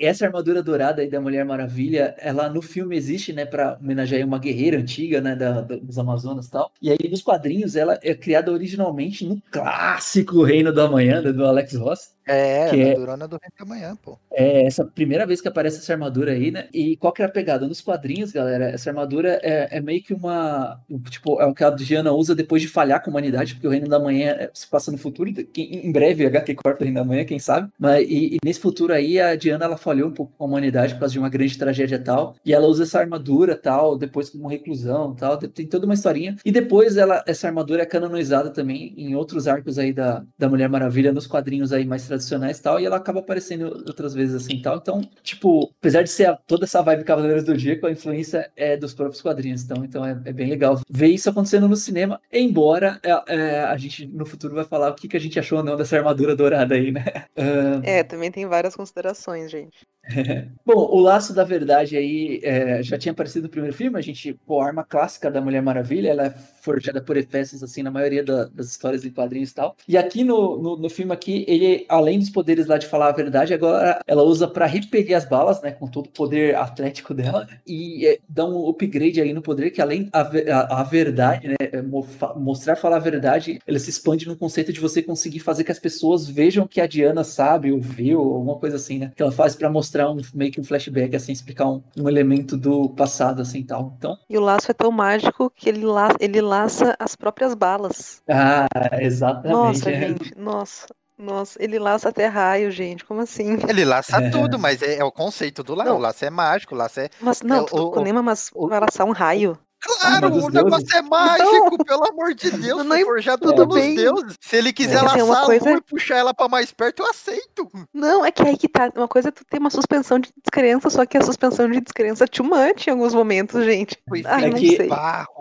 essa armadura dourada aí da Mulher Maravilha, ela no filme existe, né? Para homenagear uma guerreira antiga, né? Da, da, dos Amazonas e tal. E aí nos quadrinhos ela é criada originalmente no clássico Reino do Amanhã, né, do Alex Ross. É, que é, Durona do Reino da Manhã, pô. É essa primeira vez que aparece essa armadura aí, né? E qual que é a pegada? Nos quadrinhos, galera, essa armadura é, é meio que uma. Tipo, é o que a Diana usa depois de falhar com a humanidade, porque o Reino da Manhã é, se passa no futuro, em breve, HQ corta o Reino da Manhã, quem sabe? Mas, e, e, nesse futuro aí, a Diana ela falhou um pouco com a humanidade por causa de uma grande tragédia tal. E ela usa essa armadura tal, depois como reclusão tal. Tem toda uma historinha. E depois ela, essa armadura é canonizada também em outros arcos aí da, da Mulher Maravilha, nos quadrinhos aí mais tradicionais tal. E ela acaba aparecendo outras vezes assim tal. Então, tipo, apesar de ser a, toda essa vibe Cavaleiros do Dia, a influência é dos próprios quadrinhos. Então, então é, é bem legal ver isso acontecendo no cinema, embora é, é, a gente no futuro vai falar o que, que a gente achou ou não dessa armadura dourada aí, né? Uh... É, também tem várias considerações, gente. Bom, o Laço da Verdade aí é, já tinha aparecido no primeiro filme, a gente, pô, a arma clássica da Mulher Maravilha, ela é forjada por Efésios, assim, na maioria da, das histórias em quadrinhos e tal. E aqui no, no, no, filme aqui, ele, além dos poderes lá de falar a verdade, agora ela usa para repelir as balas, né, com todo o poder atlético dela, e é, dá um upgrade aí no poder, que além a, a, a verdade, né, é, mostrar falar a verdade, ela se expande no conceito de você conseguir fazer que as pessoas vejam que a Diana sabe ou viu, alguma coisa assim, né, que ela faz para mostrar mostrar um meio que um flashback, assim, explicar um, um elemento do passado, assim, tal. Então... E o laço é tão mágico que ele, la ele laça as próprias balas. Ah, exatamente. Nossa, gente, nossa. Nossa, ele laça até raio, gente. Como assim? Ele laça é. tudo, mas é, é, o conceito do laço. O laço é mágico, o laço é. Mas não, é, o, o, mas o, vai laçar um raio. Claro, o negócio deuses. é mágico, não. pelo amor de Deus, não, foi forjado tudo bem. deuses. Se ele quiser é, laçar coisa... a lua e puxar ela pra mais perto, eu aceito. Não, é que aí que tá. Uma coisa é tu ter uma suspensão de descrença, só que a suspensão de descrença too much em alguns momentos, gente. Ai, é, que,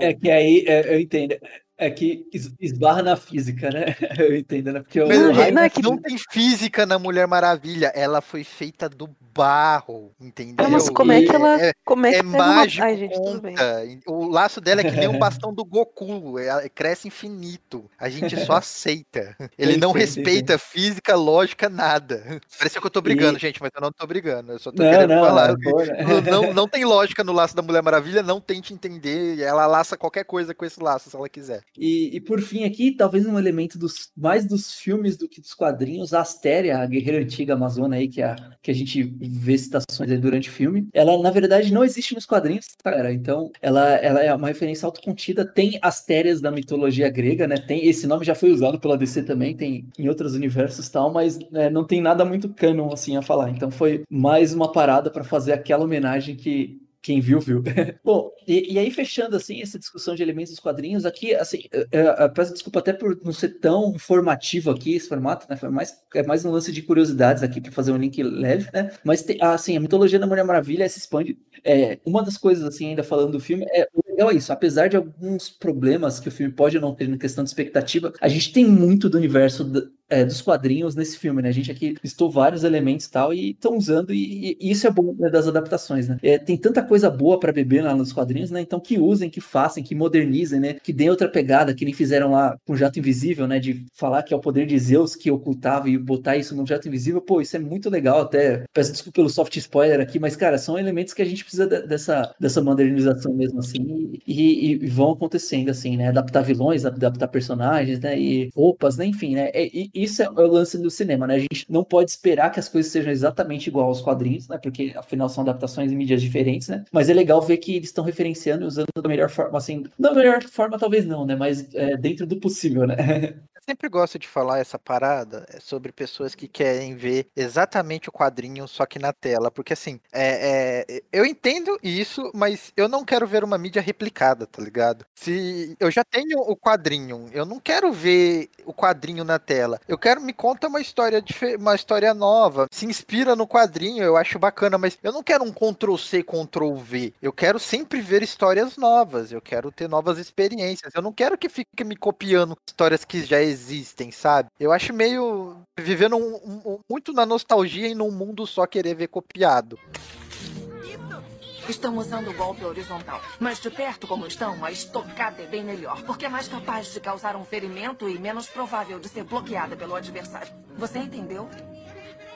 é que aí, é, eu entendo. É que esbarra na física, né? Eu entendo, né? Porque Mas, raio não, é que... não tem física na Mulher Maravilha. Ela foi feita do barro, entendeu? Mas como é que ela. É, como é que é pega uma- mágico, Ai, gente, conta. O laço dela é que nem um bastão do Goku, é- cresce infinito. A gente só aceita. Ele não respeita física, lógica, nada. Parece que eu tô brigando, E- gente, mas eu não tô brigando. Eu só tô Não, querendo não, falar. não, pô, né? Não, não, não tem lógica no laço da Mulher Maravilha, não tente entender. Ela laça qualquer coisa com esse laço, se ela quiser. E, e por fim aqui, talvez um elemento dos mais dos filmes do que dos quadrinhos, a Astéria, a guerreira antiga amazona aí, que, é a, que a gente vê citações durante o filme, ela na verdade não existe nos quadrinhos, cara. Então, ela, ela é uma referência autocontida, tem Astérias da mitologia grega, né? Tem, esse nome já foi usado pela DC também, tem em outros universos tal, mas é, não tem nada muito canon assim a falar. Então foi mais uma parada para fazer aquela homenagem que quem viu, viu. Bom, e, e aí fechando assim essa discussão de elementos dos quadrinhos, aqui, assim, eu, eu- eu peço desculpa até por não ser tão informativo aqui esse formato, né? Foi mais, é mais um lance de curiosidades aqui para fazer um link leve, né? Mas tem- assim, a mitologia da Mulher Maravilha se expande. É, uma das coisas, assim, ainda falando do filme, é o legal é isso, apesar de alguns problemas que o filme pode não ter na questão de expectativa, a gente tem muito do universo é, dos quadrinhos nesse filme, né? A gente aqui listou vários elementos e tal, e estão usando, e, e isso é bom né, das adaptações, né? É, tem tanta coisa boa para beber lá nos quadrinhos, né? Então que usem, que façam, que modernizem, né? Que deem outra pegada, que nem fizeram lá com o Jato Invisível, né? De falar que é o poder de Zeus que ocultava e botar isso no Jato Invisível, pô, isso é muito legal até. Peço desculpa pelo soft spoiler aqui, mas, cara, são elementos que a gente precisa de- dessa, dessa modernização mesmo, assim, e, e- e vão acontecendo, assim, né? Adaptar vilões, adaptar personagens, né? E roupas, né? Enfim, né? É- e isso é o lance do cinema, né? A gente não pode esperar que as coisas sejam exatamente igual aos quadrinhos, né? Porque afinal são adaptações em mídias diferentes, né? Mas é legal ver que eles estão referenciando e usando da melhor forma, assim, da melhor forma talvez não, né? Mas é, dentro do possível, né? Sempre gosto de falar essa parada é, sobre pessoas que querem ver exatamente o quadrinho, só que na tela. Porque assim, é, é, eu entendo isso, mas eu não quero ver uma mídia replicada, tá ligado? Se eu já tenho o quadrinho, eu não quero ver o quadrinho na tela. Eu quero me conta uma história uma história nova. Se inspira no quadrinho, eu acho bacana, mas eu não quero um Ctrl C, Ctrl V. Eu quero sempre ver histórias novas. Eu quero ter novas experiências. Eu não quero que fique me copiando histórias que já existem, sabe? Eu acho meio vivendo um- um- muito na nostalgia e num mundo só querer ver copiado. Estão usando o golpe horizontal. Mas de perto como estão, a estocada é bem melhor. Porque é mais capaz de causar um ferimento e menos provável de ser bloqueada pelo adversário. Você entendeu?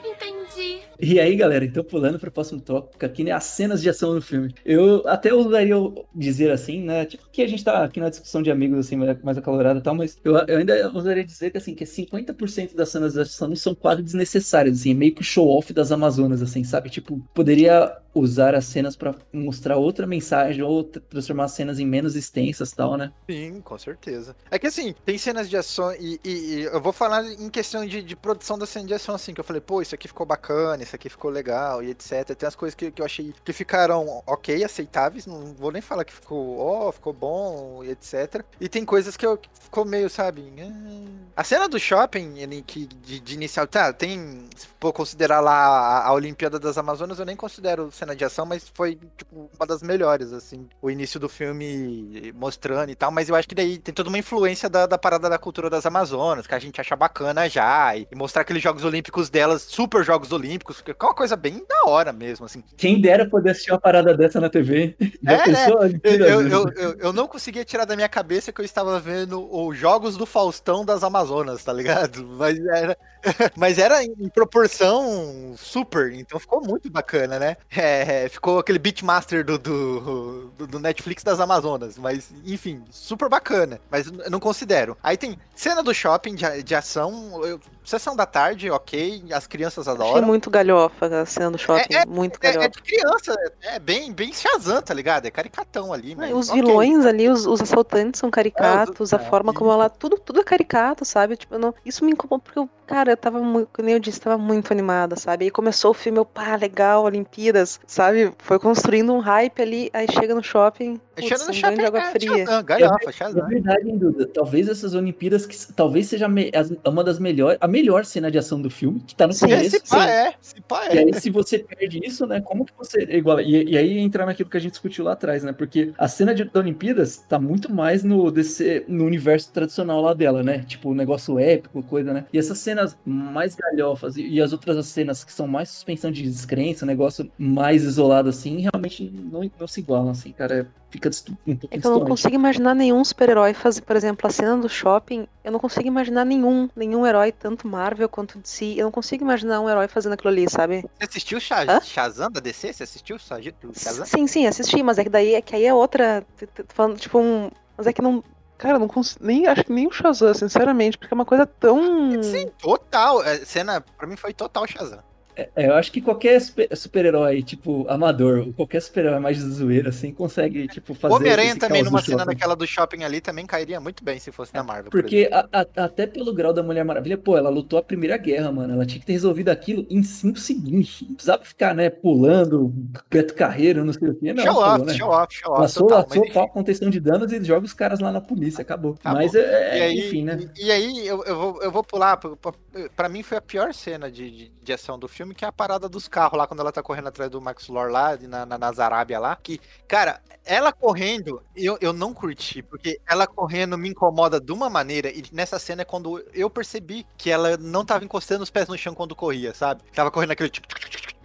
Entendi. E aí, galera, então pulando para o próximo tópico aqui, né? As cenas de ação no filme. Eu até usaria dizer assim, né? Tipo que a gente tá aqui na discussão de amigos, assim, mais acalorada e tal, mas eu, eu ainda usaria dizer que, assim, que 50% das cenas de ação são quase desnecessárias, assim, é meio que show-off das Amazonas, assim, sabe? Tipo, poderia usar as cenas para mostrar outra mensagem ou transformar as cenas em menos extensas tal, né? Sim, com certeza. É que assim, tem cenas de ação e, e- e eu vou falar em questão de, de produção da cena de ação, assim, que eu falei, pô, isso aqui ficou bacana, isso aqui ficou legal e etc. Tem as coisas que, que eu achei que ficaram ok, aceitáveis, não vou nem falar que ficou, ó, ficou bom e etc. E tem coisas que, eu, que ficou meio, sabe, ah. a cena do shopping, ele, que de, de inicial, tá, tem, se for considerar lá a, a Olimpíada das Amazonas, eu nem considero cena de ação, mas foi, tipo, uma das melhores, assim, o início do filme mostrando e tal, mas eu acho que daí tem toda uma influência da, da parada da cultura das Amazonas, que a gente acha bacana já, e, e mostrar aqueles Jogos Olímpicos delas, super Jogos Olímpicos, que é uma coisa bem da hora mesmo, assim. Quem dera poder assistir uma parada dessa na TV. Já É, né? pensou? Eu, eu, eu, eu- eu não conseguia tirar da minha cabeça que eu estava vendo os Jogos do Faustão das Amazonas, tá ligado? Mas era, mas era em proporção super, então ficou muito bacana, né? É, ficou aquele Beatmaster do, do, do- Netflix das Amazonas, mas enfim, super bacana, mas não considero. Aí tem cena do shopping de, de ação, eu- sessão da tarde, ok, as crianças Achei adoram. muito galhofa a cena do shopping. muito É, é galhofa. de criança, é bem, bem Shazam, tá ligado? É caricatão ali, mas Ah, Os ok. vilões ali, os, os assaltantes são caricatos, a é, forma como ela. Tudo, tudo é caricato, sabe? Tipo, não, isso me incomodou porque eu, cara, eu tava muito, como eu disse, tava muito animada, sabe? Aí começou o filme, eu, pá, legal, Olimpíadas, sabe? Foi construindo um hype ali, aí chega no shopping. Putz, Chegando no um shopping, de água é, fria. Shazam, galhofa, É Shazam. verdade, hein, Duda. Talvez essas Olimpíadas, que talvez seja me- as- uma das melhores. Melhor cena de ação do filme, que tá no Sim, começo. Esse pá é, esse pá E é. aí, se você perde isso, né? Como que você iguala? E, e aí entra naquilo que a gente discutiu lá atrás, né? Porque a cena de, da Olimpíadas tá muito mais no, desse, no universo tradicional lá dela, né? Tipo, um negócio épico, coisa, né? E essas cenas mais galhofas e, e as outras cenas que são mais suspensão de descrença, um negócio mais isolado assim, realmente não, não se igualam, assim, cara. Fica um pouco É que eu não consigo imaginar nenhum super-herói fazer, por exemplo, a cena do shopping. Eu não consigo imaginar nenhum, nenhum herói, tanto Marvel quanto DC. Eu não consigo imaginar um herói fazendo aquilo ali, sabe? Você assistiu Sha Hã? Shazam da DC? Você assistiu Shazam? Sim, sim, assisti, mas é que daí é que aí é outra. Falando, tipo, um. Mas é que não. Cara, eu não consigo. Nem, acho que nem o Shazam, sinceramente, porque é uma coisa tão. Sim, total. É, cena, pra mim foi total Shazam. É, eu acho que qualquer super- super-herói, tipo, amador, qualquer super-herói mais de zoeira, assim, consegue, tipo, fazer. O Homem-Aranha também, numa cena shopping. daquela do shopping ali, também cairia muito bem se fosse da Marvel. por Porque a- a- até pelo grau da Mulher Maravilha, pô, ela lutou a Primeira Guerra, mano. Ela tinha que ter resolvido aquilo em 5 segundos. Não precisava ficar, né, pulando, Beto Carreiro, não sei o quê. Não, show pô, off, né? show off, show off. Laçou, total, laçou, mas pau, contenção de danos e joga os caras lá na polícia, acabou. Acabou. Mas, é, é, aí, enfim, né? e, e aí eu, eu, vou, eu vou pular. pra- pra- Pra mim foi a pior cena de, de, de ação do filme, que é a parada dos carros lá, quando ela tá correndo atrás do Max Lord lá, na, na, nas Arábia lá. Que, cara, ela correndo, eu, eu não curti, porque ela correndo me incomoda de uma maneira, e nessa cena é quando eu percebi que ela não tava encostando os pés no chão quando corria, sabe? Tava correndo aquele tipo.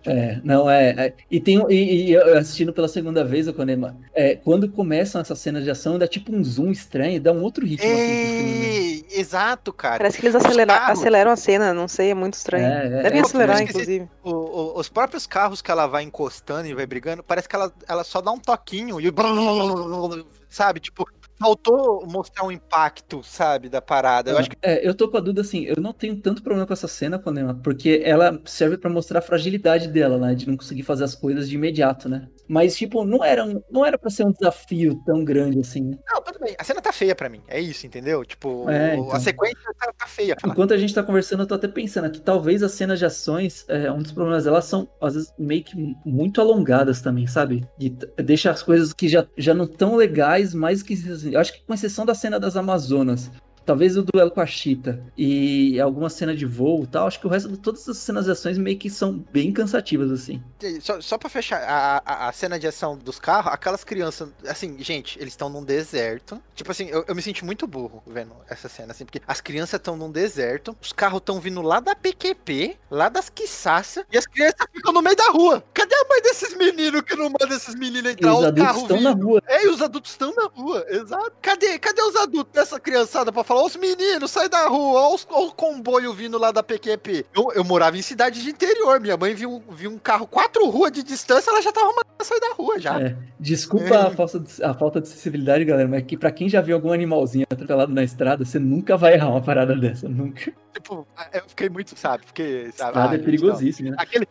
É, não, é. é. E tem e, e eu assistindo pela segunda vez, o Konema, é, quando começam essas cenas de ação, dá tipo um zoom estranho, dá um outro ritmo assim, né? Ei, exato, cara. Parece que eles Os acelera- carros- aceleram a cena, não sei, é muito estranho. É, é, Devem é. acelerar, inclusive. O- o- os próprios carros que ela vai encostando e vai brigando, parece que ela, ela só dá um toquinho e. Sabe? Tipo, faltou mostrar um impacto, sabe, da parada. Eu acho que. É, eu tô com a dúvida assim, eu não tenho tanto problema com essa cena, Konema, porque ela serve pra mostrar a fragilidade dela, né? De não conseguir fazer as coisas de imediato, né? Mas, tipo, não era, um- não era pra ser um desafio tão grande assim? Não, tudo bem. A cena tá feia pra mim. É isso, entendeu? Tipo, É, a então. sequência tá, tá feia. Enquanto a gente tá conversando, eu tô até pensando que talvez as cenas de ações, é, um dos problemas delas são, às vezes, meio que muito alongadas também, sabe? E deixa as coisas que já, já não tão legais, mais que. Eu acho que com exceção da cena das Amazonas. Talvez o duelo com a Cheetah e alguma cena de voo e tal. Acho que o resto de todas as cenas de ações meio que são bem cansativas, assim. Só, só pra fechar a, a, a cena de ação dos carros, aquelas crianças, assim, gente, eles estão num deserto. Tipo assim, eu, eu me senti muito burro vendo essa cena, assim, porque as crianças estão num deserto, os carros estão vindo lá da PQP, lá das quiçaças, e as crianças ficam no meio da rua. Cadê a mãe desses meninos que não manda esses meninos E entrar? os adultos estão na rua. É, e os adultos estão na rua, exato. Cadê, cadê os adultos dessa criançada pra falar? Os meninos, sai da rua, os- olha o comboio vindo lá da PQP. Eu, eu morava em cidade de interior, minha mãe viu, um- viu um carro quatro ruas de distância, ela já tava mandando sair da rua já. É, desculpa É. a, falta de, a falta de sensibilidade, galera, mas que pra quem já viu algum animalzinho atropelado na estrada, você nunca vai errar uma parada dessa. Nunca. Tipo, eu fiquei muito, sabe, fiquei, sabe, Estrada ah, é gente, perigosíssima, né? Aquele,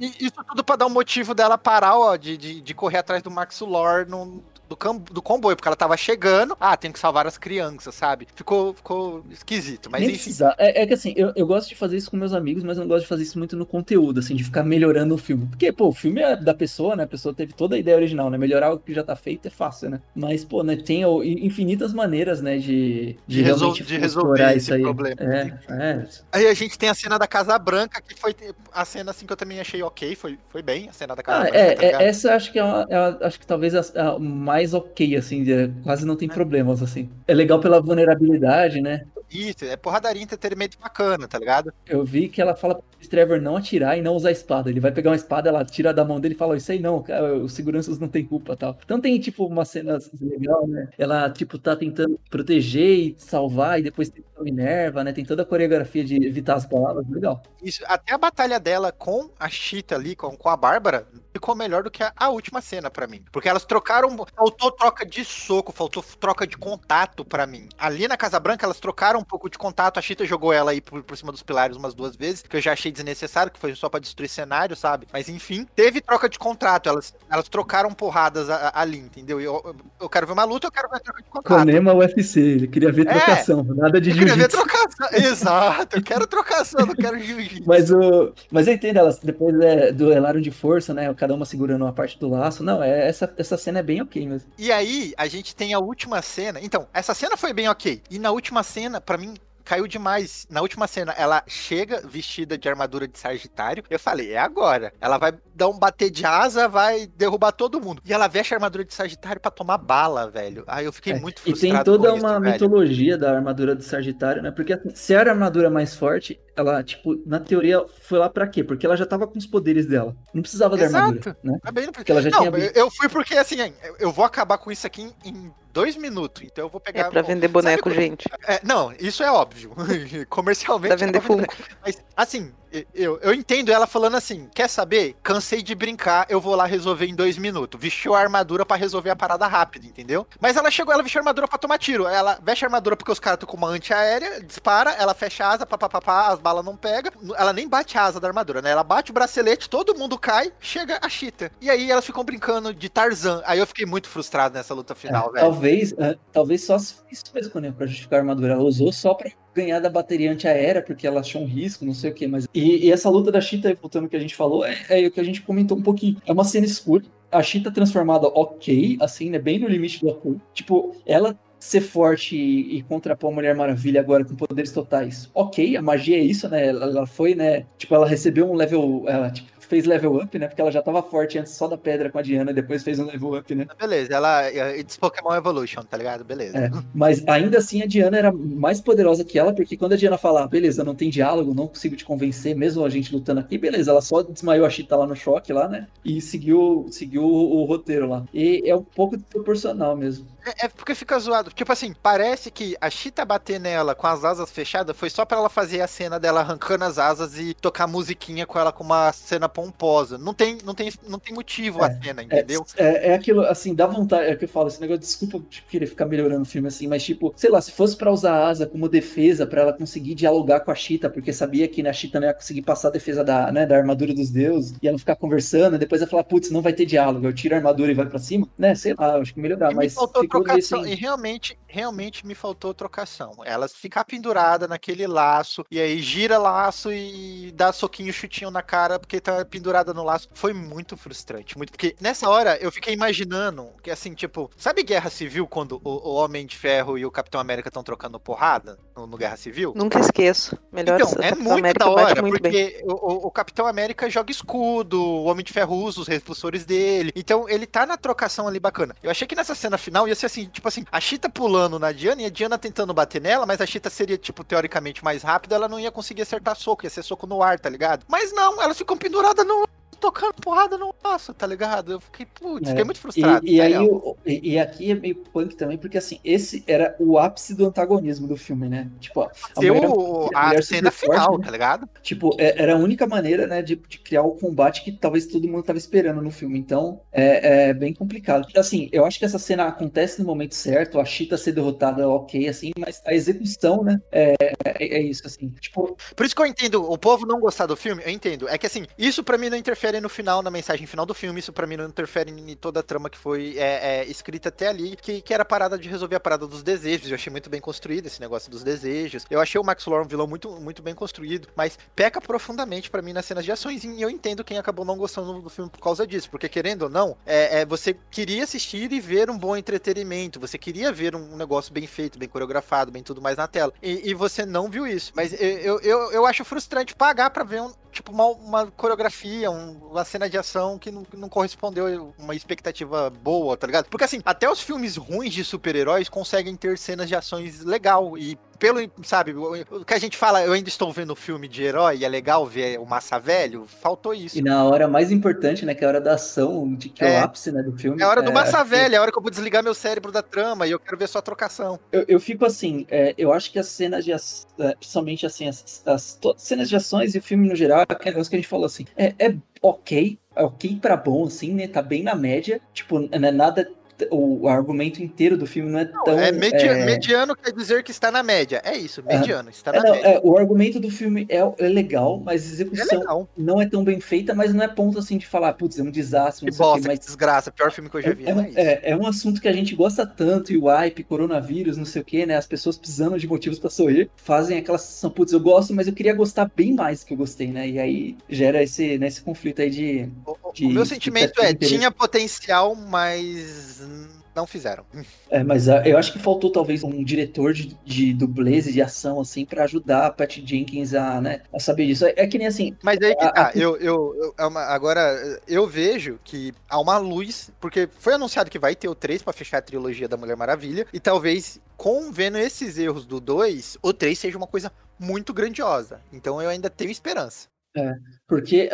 isso tudo pra dar um motivo dela parar, ó, de, de, de correr atrás do Max Lord no, do, do comboio, porque ela tava chegando, ah, tem que salvar as crianças, sabe? Ficou, ficou esquisito, mas Nem enfim. precisa- É, é que assim, eu, eu gosto de fazer isso com meus amigos, mas eu não gosto de fazer isso muito no conteúdo, assim, de ficar melhorando o filme. Porque, pô, o filme é da pessoa, né? A pessoa teve toda a ideia original, né? Melhorar o que já tá feito é fácil, né? Mas, pô, né, tem infinitas maneiras, né, de, de, De resol- de resolver esse aí. problema. É, é. Aí a gente tem a cena da Casa Branca, que foi a cena assim que eu também achei ok, foi, foi bem a cena da Casa Ah, Branca, é, tá é, essa eu acho que é, uma- é a- acho que talvez a, a mais ok, assim, quase não tem problemas, assim. É legal pela vulnerabilidade, né? Isso, é porradaria entretenimento bacana, tá ligado? Eu vi que ela fala pro Trevor não atirar e não usar a espada. Ele vai pegar uma espada, ela tira da mão dele e fala, isso aí não, cara, os seguranças não tem culpa tal. Então tem, tipo, uma cena legal, né? Ela, tipo, tá tentando proteger e salvar, e depois tem a Minerva, né? Tem toda a coreografia de evitar as palavras, legal. Isso, até a batalha dela com a Cheetah ali, com, com a Bárbara, ficou melhor do que a, a última cena pra mim. Porque elas trocaram, faltou troca de soco, faltou troca de contato pra mim. Ali na Casa Branca, elas trocaram um pouco de contato, a Cheetah jogou ela aí por, por cima dos pilares umas duas vezes, que eu já achei desnecessário, que foi só pra destruir cenário, sabe? Mas enfim, teve troca de contrato, elas, elas trocaram porradas a- a- ali, entendeu? Eu, eu, eu quero ver uma luta, eu quero ver troca de contato. Conema UFC, ele queria ver É. trocação, nada de Eu queria ver jiu-jitsu. trocação. Exato, eu quero trocação, não quero jiu-jitsu. Mas, o, mas eu entendo, elas depois é, duelaram de força, né? Cada uma segurando uma parte do laço. Não, é, essa, essa cena é bem ok mesmo. E aí, a gente tem a última cena. Então, essa cena foi bem ok. E na última cena, pra mim, caiu demais. Na última cena, ela chega vestida de armadura de Sagitário. Eu falei, é agora. Ela vai dar um bater de asa, vai derrubar todo mundo. E ela veste a armadura de Sagitário pra tomar bala, velho. Aí eu fiquei É, muito E frustrado. tem toda uma isso, velho. mitologia da armadura do Sagitário, né? Porque assim, se era a armadura mais forte, ela, tipo, na teoria, foi lá pra quê? Porque ela já tava com os poderes dela. Não precisava da Exato. armadura, né? Tá bem, Porque ela já não, tinha eu- fui porque assim, eu- vou acabar com isso aqui em dois minutos. Então eu vou pegar. É pra vender boneco, Sabe gente. É, não, isso é óbvio. Comercialmente. Pra vender é Funko. Mas, assim, eu, eu entendo ela falando assim: quer saber? Cansei de brincar, eu vou lá resolver em dois minutos. Vestiu a armadura pra resolver a parada rápido, entendeu? Mas ela chegou, ela vestiu a armadura pra tomar tiro. Ela veste a armadura porque os caras estão com uma antiaérea, dispara, ela fecha a asa, papapá, as balas não pegam. Ela nem bate a asa da armadura, né? Ela bate o bracelete, todo mundo cai, chega a Cheetah. E aí elas ficam brincando de Tarzan. Aí eu fiquei muito frustrado nessa luta final, É, velho. talvez, é, talvez só isso mesmo quando pra justificar a armadura. Ela usou só pra ganhar da bateria antiaérea, porque ela achou um risco, não sei o que. Mas e, e essa luta da Cheetah, voltando que a gente falou, é, é o que a gente comentou um pouquinho. É uma cena escura. A Cheetah transformada ok, assim, né? Bem no limite do ok. Tipo, ela ser forte e, e contrapor a Mulher Maravilha agora com poderes totais. Ok, a magia é isso, né? Ela, ela foi, né? Tipo, ela recebeu um level. Ela, tipo, fez level up, né? Porque ela já tava forte antes só da pedra com a Diana, e depois fez um level up, né? Beleza, ela. It's Pokémon Evolution, tá ligado? Beleza. É, mas ainda assim a Diana era mais poderosa que ela, porque quando a Diana fala, "Ah, beleza, não tem diálogo, não consigo te convencer, mesmo a gente lutando aqui, beleza, ela só desmaiou a Cheetah lá no choque lá, né? E seguiu, seguiu o, o roteiro lá. E é um pouco desproporcional mesmo. É, é porque fica zoado. Tipo assim, parece que a Cheetah bater nela com as asas fechadas foi só pra ela fazer a cena dela arrancando as asas e tocar musiquinha com ela com uma cena pomposa. Não tem, não tem, não tem motivo a cena, É, entendeu? é, é aquilo, assim, dá vontade, é o que eu falo, esse negócio, desculpa tipo, querer ficar melhorando o filme assim, mas tipo, sei lá, se fosse pra usar a asa como defesa, pra ela conseguir dialogar com a Cheetah, porque sabia que na Cheetah não ia conseguir passar a defesa da, né, da armadura dos deuses, e ela ficar conversando, e depois ela falar, putz, não vai ter diálogo, eu tiro a armadura e vai pra cima, né, sei lá, acho que melhorar, me mas faltou trocação. E realmente, realmente me faltou trocação. Ela ficar pendurada naquele laço, e aí gira laço e dá soquinho, chutinho na cara, porque tá pendurada no laço. Foi muito frustrante. Muito, porque nessa hora eu fiquei imaginando que assim, tipo, sabe Guerra Civil quando o, o Homem de Ferro e o Capitão América estão trocando porrada no, no Guerra Civil? Nunca esqueço. Melhor Então, é muito América da hora, muito porque o, o- Capitão América joga escudo, o Homem de Ferro usa os repulsores dele. Então, ele tá na trocação ali bacana. Eu achei que nessa cena final ia ser assim, tipo assim, a Cheetah pulando na Diana e a Diana tentando bater nela, mas a Cheetah seria, tipo, teoricamente mais rápida, ela não ia conseguir acertar soco, ia ser soco no ar, tá ligado? Mas não, elas ficam penduradas no tocando porrada no laço, tá ligado? Eu fiquei, putz, É. fiquei muito frustrado. E, e aí, sério. o- e, e aqui é meio punk também, porque assim, esse era o ápice do antagonismo do filme, né? Tipo, a, mulher- o- a a cena forte, final, né? tá ligado? Tipo, é- era a única maneira, né, de, de criar o combate que talvez todo mundo tava esperando no filme. Então, é, é bem complicado. Assim, eu acho que essa cena acontece no momento certo, a Cheetah ser derrotada, ok, assim, mas a execução, né, é, é, é isso, assim. Tipo, Por isso que eu entendo, o povo não gostar do filme, eu entendo. É que assim, isso pra mim não interfere no final, na mensagem final do filme, isso pra mim não interfere em toda a trama que foi é, é, escrita até ali, que, que era a parada de resolver a parada dos desejos. Eu achei muito bem construído esse negócio dos desejos. Eu achei o Max Lord um vilão muito, muito bem construído, mas peca profundamente pra mim nas cenas de ações. E eu entendo quem acabou não gostando do filme por causa disso, porque querendo ou não, é, é, você queria assistir e ver um bom entretenimento, você queria ver um negócio bem feito, bem coreografado, bem tudo mais na tela. E, e você não viu isso. Mas eu, eu, eu, eu acho frustrante pagar pra ver um, tipo, uma, uma coreografia, um- uma cena de ação que não, não correspondeu a uma expectativa boa, tá ligado? Porque assim, até os filmes ruins de super-heróis conseguem ter cenas de ações legal e pelo, sabe, o que a gente fala, eu ainda estou vendo filme de herói é legal ver o Massa Velho, faltou isso. e na hora mais importante, né, que é a hora da ação, de, que é, É. o ápice, né, do filme. É a hora do Massa acho que- Velho, é a hora que eu vou desligar meu cérebro da trama e eu quero ver só a trocação. Eu, eu fico assim, é, eu acho que as cenas de ação, principalmente assim, as, as cenas de ações e o filme no geral, é aquele negócio que a gente falou assim, é, é ok, é ok pra bom, assim, né? Tá bem na média. Tipo, não é nada. O argumento inteiro do filme não é tão. é, é, mediano quer dizer que está na média. É isso, mediano, está é, na não, média. é, o argumento do filme é, é legal, mas a execução legal. não é tão bem feita, mas não é ponto assim de falar, putz, é um desastre, Que não quê, bosta, mas que desgraça. Pior filme que eu já vi, é, não um- é um assunto que a gente gosta tanto, e o hype, coronavírus, não sei o que, né? As pessoas precisando de motivos pra sorrir, fazem aquela sensação, putz, eu gosto, mas eu queria gostar bem mais do que eu gostei, né? E aí gera esse, né, esse conflito aí de. O- de o meu sentimento expectativa é, interesse. tinha potencial, mas não fizeram. É, mas uh, eu acho que faltou talvez um diretor de, de dublês e de ação, assim, para ajudar a Pat Jenkins a, né, a saber disso. É, é que nem assim. Mas aí que tá, eu, eu, eu é agora eu vejo que há uma luz, porque foi anunciado que vai ter o 3 para fechar a trilogia da Mulher Maravilha, e talvez com vendo esses erros do 2, o 3 seja uma coisa muito grandiosa. Então eu ainda tenho esperança. É, porque,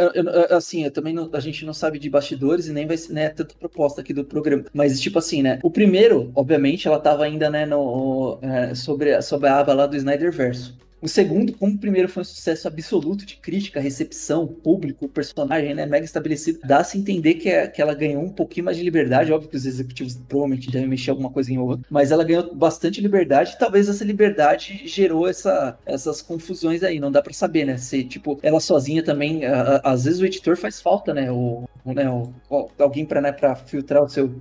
assim, também não, a gente não sabe de bastidores e nem vai ser né, tanta proposta aqui do programa. Mas, tipo assim, né? O primeiro, obviamente, ela tava ainda, né, no, é, sobre, sobre a aba lá do Snyder Verso. O segundo, como o primeiro foi um sucesso absoluto de crítica, recepção, público, personagem, né, mega estabelecido, dá-se entender que, é, que ela ganhou um pouquinho mais de liberdade. Óbvio que os executivos provavelmente devem mexer alguma coisa em outra, mas ela ganhou bastante liberdade e talvez essa liberdade gerou essa, essas confusões aí. Não dá para saber, né? Se, tipo, ela sozinha também, a, a, às vezes o editor faz falta, né? O, o né, o, alguém para né, pra filtrar o seu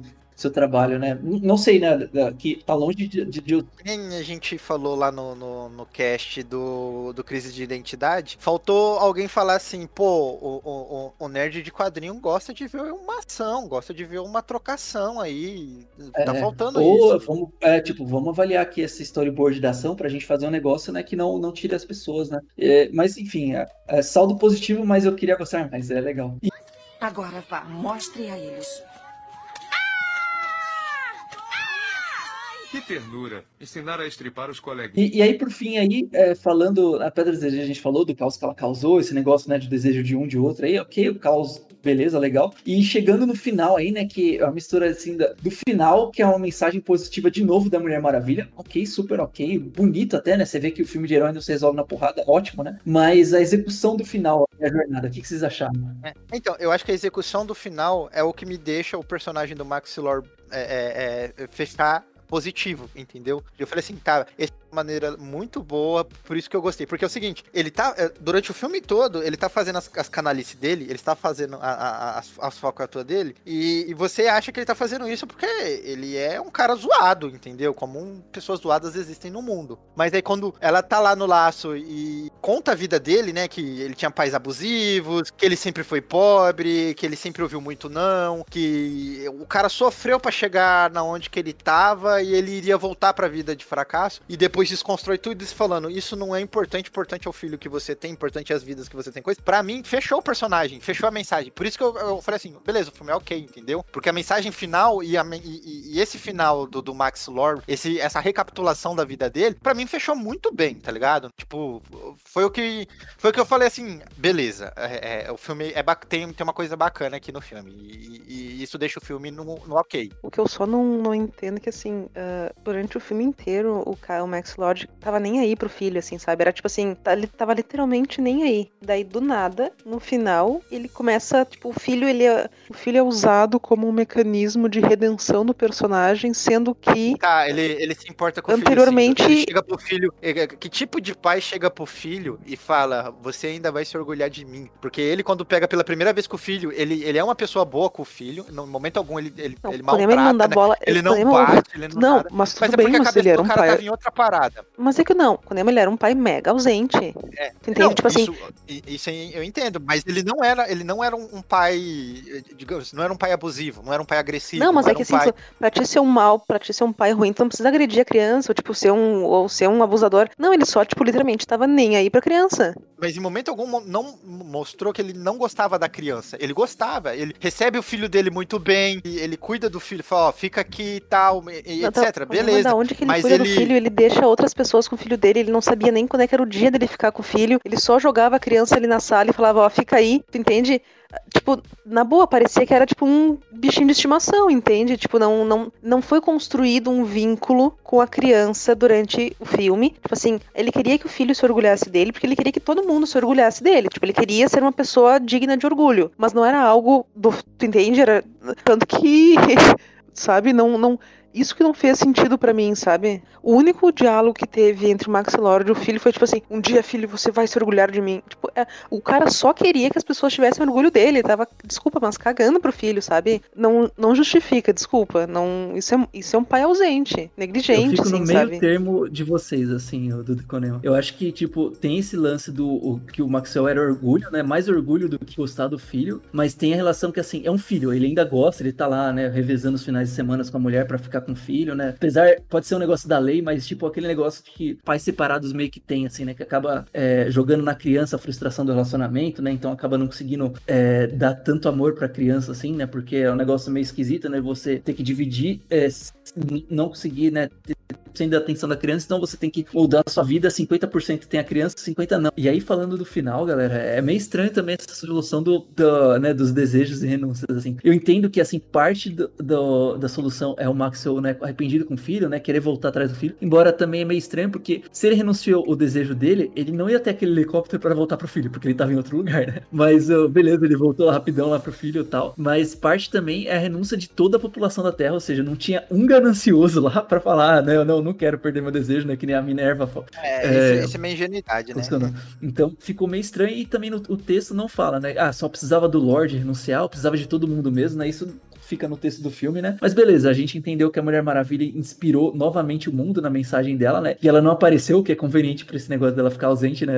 seu trabalho, né? Não sei, né? Que tá longe de. de, a gente falou lá no, no, no, cast do, do Crise de Identidade, faltou alguém falar assim, pô, o, o, o nerd de quadrinho gosta de ver uma ação, gosta de ver uma trocação aí. Tá é, faltando ou, isso. Vamos, é, tipo, vamos avaliar aqui esse storyboard da ação pra gente fazer um negócio, né, que não, não tire as pessoas, né? É, mas, enfim, é, é saldo positivo, mas eu queria gostar mais, é legal. E... Agora vá, mostre a eles Que ternura. Ensinar a estripar os coleguinhas. E, e aí, por fim, aí, é, falando, a Pedra do Desejo, a gente falou do caos que ela causou, esse negócio, né, de desejo de um, de outro, aí, ok, o caos, beleza, legal. E chegando no final aí, né, que é a mistura, assim, da, do final, que é uma mensagem positiva de novo da Mulher Maravilha, ok, super ok, bonito até, né, você vê que o filme de herói não se resolve na porrada, ótimo, né, mas a execução do final, a jornada, o que, que vocês acharam? É, então, eu acho que a execução do final é o que me deixa o personagem do Max Lord é, é, é, fechar positivo, entendeu? Eu falei assim, cara, essa é uma maneira muito boa, por isso que eu gostei. Porque é o seguinte, ele tá, eh, durante o filme todo, ele tá fazendo as, as canalices dele, ele está fazendo a, a, as, as falcatruas dele, e, e, você acha que ele tá fazendo isso porque ele é um cara zoado, entendeu? Como um, pessoas zoadas existem no mundo. Mas aí quando ela tá lá no laço e conta a vida dele, né, que ele tinha pais abusivos, que ele sempre foi pobre, que ele sempre ouviu muito não, que o cara sofreu para chegar na onde que ele tava e ele iria voltar para a vida de fracasso e depois desconstrói tudo isso falando, isso não é importante, importante é o filho que você tem, importante é as vidas que você tem, coisa. Para mim, fechou o personagem, fechou a mensagem. Por isso que eu, eu falei assim, beleza, o filme é ok, entendeu? Porque a mensagem final e, a, e, e esse final do, do Max Lord, esse, essa recapitulação da vida dele, para mim fechou muito bem, tá ligado? Tipo, foi o que foi o que eu falei assim, beleza, é, é, o filme é tem, tem uma coisa bacana aqui no filme e, e isso deixa o filme no, no ok. O que eu só não, não entendo é que assim, uh, durante o filme inteiro, o Kyle Max Lodge tava nem aí pro filho, assim, sabe? Era tipo assim, tá, ele tava literalmente nem aí. Daí, do nada, no final, ele começa, tipo, o filho, ele é, o filho é usado como um mecanismo de redenção do personagem, sendo que... Tá, ele, ele se importa com anteriormente... o filho, Ele chega pro filho... Que tipo de pai chega pro filho e fala, você ainda vai se orgulhar de mim? Porque ele, quando pega pela primeira vez com o filho, ele, ele é uma pessoa boa com o filho, no momento algum ele, ele, não, ele maltrata, ele não né? bola, ele não bate, ele não, não nada. mas tudo mas é bem, mas ele era um pai. tava em outra parada. Mas é que não, quando ele era um pai mega ausente. É. Entende? Não, tipo assim. isso, isso eu entendo, mas ele não era, ele não era um pai, digamos, não era um pai abusivo, não era um pai agressivo. Não, mas é que um assim, pai... pra te ser um mal, pra te ser um pai ruim, tu não precisa agredir a criança, ou tipo, ser um, ou ser um abusador. Não, ele só, tipo, literalmente tava nem aí pra criança. Mas em momento algum não mostrou que ele não gostava da criança. Ele gostava, ele recebe o filho dele muito bem, ele cuida do filho, fala, ó, fica aqui e tal, e tá, etc. Beleza. Da onde que ele mas cuida ele... do filho? Ele deixa outras pessoas com o filho dele, ele não sabia nem quando é era o dia dele ficar com o filho, ele só jogava a criança ali na sala e falava, ó, fica aí, tu entende? Tipo, na boa, parecia que era tipo um bichinho de estimação, entende? Tipo, não, não, não foi construído um vínculo com a criança durante o filme. Tipo assim, ele queria que o filho se orgulhasse dele, porque ele queria que todo mundo se orgulhasse dele. Tipo, ele queria ser uma pessoa digna de orgulho. Mas não era algo do. Tu entende? Era. Tanto que. Sabe? Não. não Isso que não fez sentido pra mim, sabe? O único diálogo que teve entre o Max Lord e o filho foi tipo assim: um dia, filho, você vai se orgulhar de mim. Tipo, é, o cara só queria que as pessoas tivessem orgulho dele. Tava, desculpa, mas cagando pro filho, sabe? Não, não justifica, desculpa. Não, isso, é, isso é um pai ausente, negligente, Eu fico assim, no meio sabe? termo de vocês, assim, o Dudu Conema. Eu acho que, tipo, tem esse lance do o- que o Maxwell era orgulho, né? Mais orgulho do que gostar do filho, mas tem a relação que, assim, é um filho, ele ainda gosta, ele tá lá, né, revezando os finais de semana com a mulher pra ficar com o filho, né? Apesar, pode ser um negócio da lei, mas, tipo, aquele negócio de que pais separados meio que tem, assim, né? Que acaba é, jogando na criança a frustração do relacionamento, né? Então acaba não conseguindo é, dar tanto amor pra criança, assim, né? Porque é um negócio meio esquisito, né? Você ter que dividir, é, não conseguir, né? ter 100% da atenção da criança, então você tem que mudar a sua vida, 50% tem a criança, 50% não. E aí, falando do final, galera, é meio estranho também essa solução do, do, né, dos desejos e renúncias, assim. Eu entendo que, assim, parte do, do- da solução é o Maxwell, né, arrependido com o filho, né, querer voltar atrás do filho, embora também é meio estranho, porque se ele renunciou o desejo dele, ele não ia ter aquele helicóptero para voltar pro filho, porque ele tava em outro lugar, né. Mas, ó, beleza, ele voltou rapidão lá pro filho e tal, mas parte também é a renúncia de toda a população da Terra, ou seja, não tinha um ganancioso lá para falar, né, eu não, não quero perder meu desejo, né, que nem a Minerva É, É, isso, é meio ingenuidade, né? Então ficou meio estranho e também no, o texto não fala, né? Ah, só precisava do Lorde renunciar, precisava de todo mundo mesmo, né? Isso fica no texto do filme, né? Mas beleza, a gente entendeu que a Mulher Maravilha inspirou novamente o mundo na mensagem dela, né? E ela não apareceu, o que é conveniente pra esse negócio dela ficar ausente, né?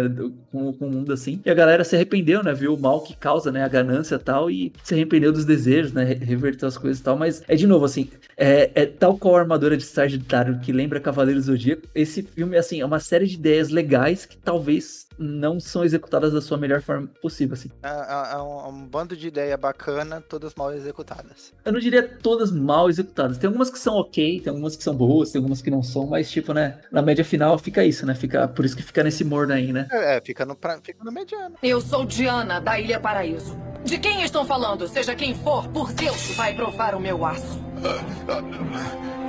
Com, com o mundo assim. E a galera se arrependeu, né? Viu o mal que causa, né? A ganância e tal, e se arrependeu dos desejos, né? re- Reverteu as coisas e tal. Mas é de novo, assim, é, é tal qual a armadura de Sagitário que lembra Cavaleiros do Zodíaco. Esse filme, assim, é uma série de ideias legais que talvez não são executadas da sua melhor forma possível, assim. É, é- é um, é um bando de ideia bacana, todas mal executadas. Eu não diria todas mal executadas. Tem algumas que são ok, tem algumas que são boas, tem algumas que não são, mas, tipo, né, na média final fica isso, né? Fica, por isso que fica nesse morno aí, né? É, é, fica, no, pra- fica no mediano. Eu sou Diana, da Ilha Paraíso. De quem estão falando? Seja quem for, por Zeus, vai provar o meu aço.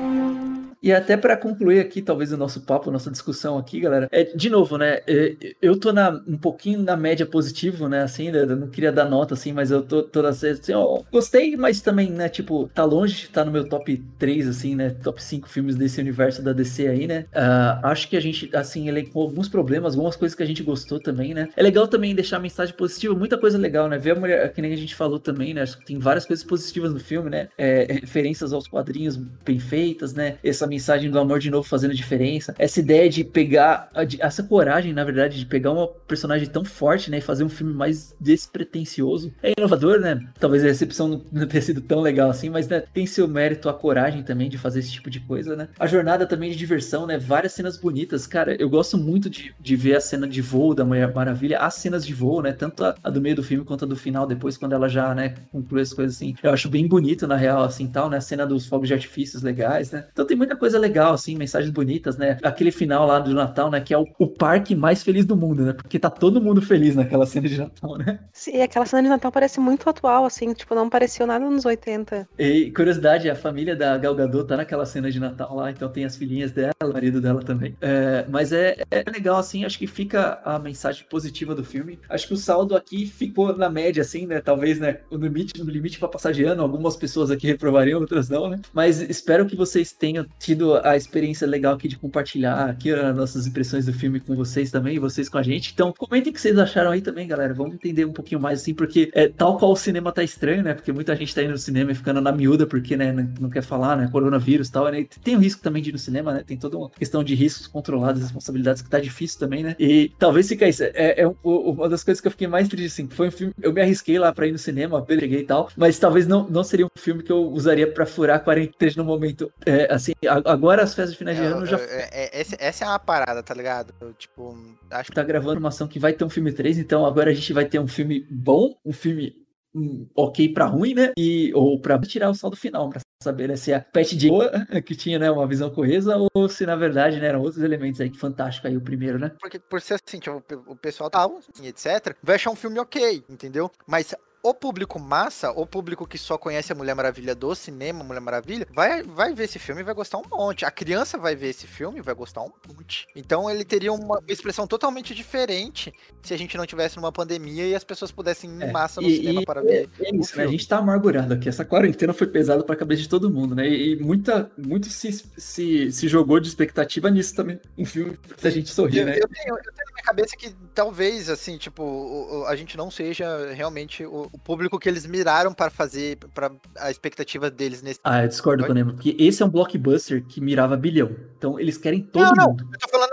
E até pra concluir aqui, talvez, o nosso papo, nossa discussão aqui, galera, é, de novo, né, é, eu tô na, um pouquinho na média positivo, né, assim, né, eu não queria dar nota, assim, mas eu tô, tô assim, ó, gostei, mas também, né, tipo, tá longe de estar no meu top 3, assim, né, top 5 filmes desse universo da DC aí, né, Ah, acho que a gente, assim, elencou alguns problemas, algumas coisas que a gente gostou também, né, é legal também deixar mensagem positiva, muita coisa legal, né, ver a mulher, que nem a gente falou também, né, acho que tem várias coisas positivas no filme, né, é, referências aos quadrinhos bem feitas, né, essa mensagem do amor de novo fazendo diferença, essa ideia de pegar, essa coragem, na verdade, de pegar uma personagem tão forte, né, e fazer um filme mais despretensioso, é inovador, né, talvez a recepção não- não tenha sido tão legal assim, mas, né, tem seu mérito a coragem também de fazer esse tipo de coisa, né, a jornada também de diversão, né, várias cenas bonitas, cara, eu gosto muito de, de ver a cena de voo da Mulher Maravilha, as cenas de voo, né, tanto a, a do meio do filme quanto a do final, depois quando ela já, né, conclui as coisas assim, eu acho bem bonito, na real, assim, tal, né, a cena dos fogos de artifícios legais, né, então tem muita coisa legal, assim, mensagens bonitas, né, aquele final lá do Natal, né, que é o, o parque mais feliz do mundo, né, porque tá todo mundo feliz naquela cena de Natal, né, Sim, aquela cena de Natal parece muito atual, assim, tipo, não pareceu nada nos 80. E curiosidade, a família da Gal Gadot tá naquela cena de Natal lá, então tem as filhinhas dela, o marido dela também. É, mas é, é legal, assim, acho que fica a mensagem positiva do filme. Acho que o saldo aqui ficou na média, assim, né? Talvez, né, no limite, no limite pra passar de ano, algumas pessoas aqui reprovariam, outras não, né? Mas espero que vocês tenham tido a experiência legal aqui de compartilhar aqui as nossas impressões do filme com vocês também, e vocês com a gente. Então, comentem o que vocês acharam aí também, galera. Vamos entender um pouquinho mais, assim, porque é, tal qual o cinema tá estranho, né? Porque muita gente tá indo no cinema e ficando na miúda, porque, né, não quer falar, né? Coronavírus e tal, né? Tem o risco também de ir no cinema, né? Tem toda uma questão de riscos controlados, responsabilidades que tá difícil também, né? E talvez fica isso. É, é um- uma das coisas que eu fiquei mais triste, assim. Foi um filme. Eu me arrisquei lá pra ir no cinema, peguei e tal, mas talvez não, não seria um filme que eu usaria pra furar quarentena no momento. É, assim, agora as festas de final de ano já É, é- essa, é uma parada, tá ligado? Eu, tipo, acho que tá gravando informação que vai ter um filme 3, então agora a gente vai ter um filme bom, um filme hum, ok pra ruim, né? E, ou pra tirar o saldo final, pra saber né, se a Pat de boa, que tinha né, uma visão coesa, ou se na verdade né, eram outros elementos aí que fantástico aí o primeiro, né? porque por ser assim, tipo, o pe- o pessoal tal, assim, etc., vai achar um filme ok, entendeu? Mas o público massa, o público que só conhece a Mulher Maravilha do cinema, Mulher Maravilha, vai, vai ver esse filme e vai gostar um monte. A criança vai ver esse filme e vai gostar um monte. Então ele teria uma expressão totalmente diferente se a gente não tivesse numa pandemia e as pessoas pudessem ir em É, massa no e- cinema e para é- ver. É o isso, né? A gente tá amargurado aqui. Essa quarentena foi pesada pra cabeça de todo mundo, né? E, e muita, muito se, se, se jogou de expectativa nisso também. Um filme pra gente sorrir, Eu, né? eu tenho, eu tenho na minha cabeça que talvez, assim, tipo, a gente não seja realmente o, o público que eles miraram para fazer, para a expectativa deles nesse. Ah, eu discordo com o Nemo, porque esse é um blockbuster que mirava bilhão. Então eles querem todo Não, não. mundo. Eu tô falando,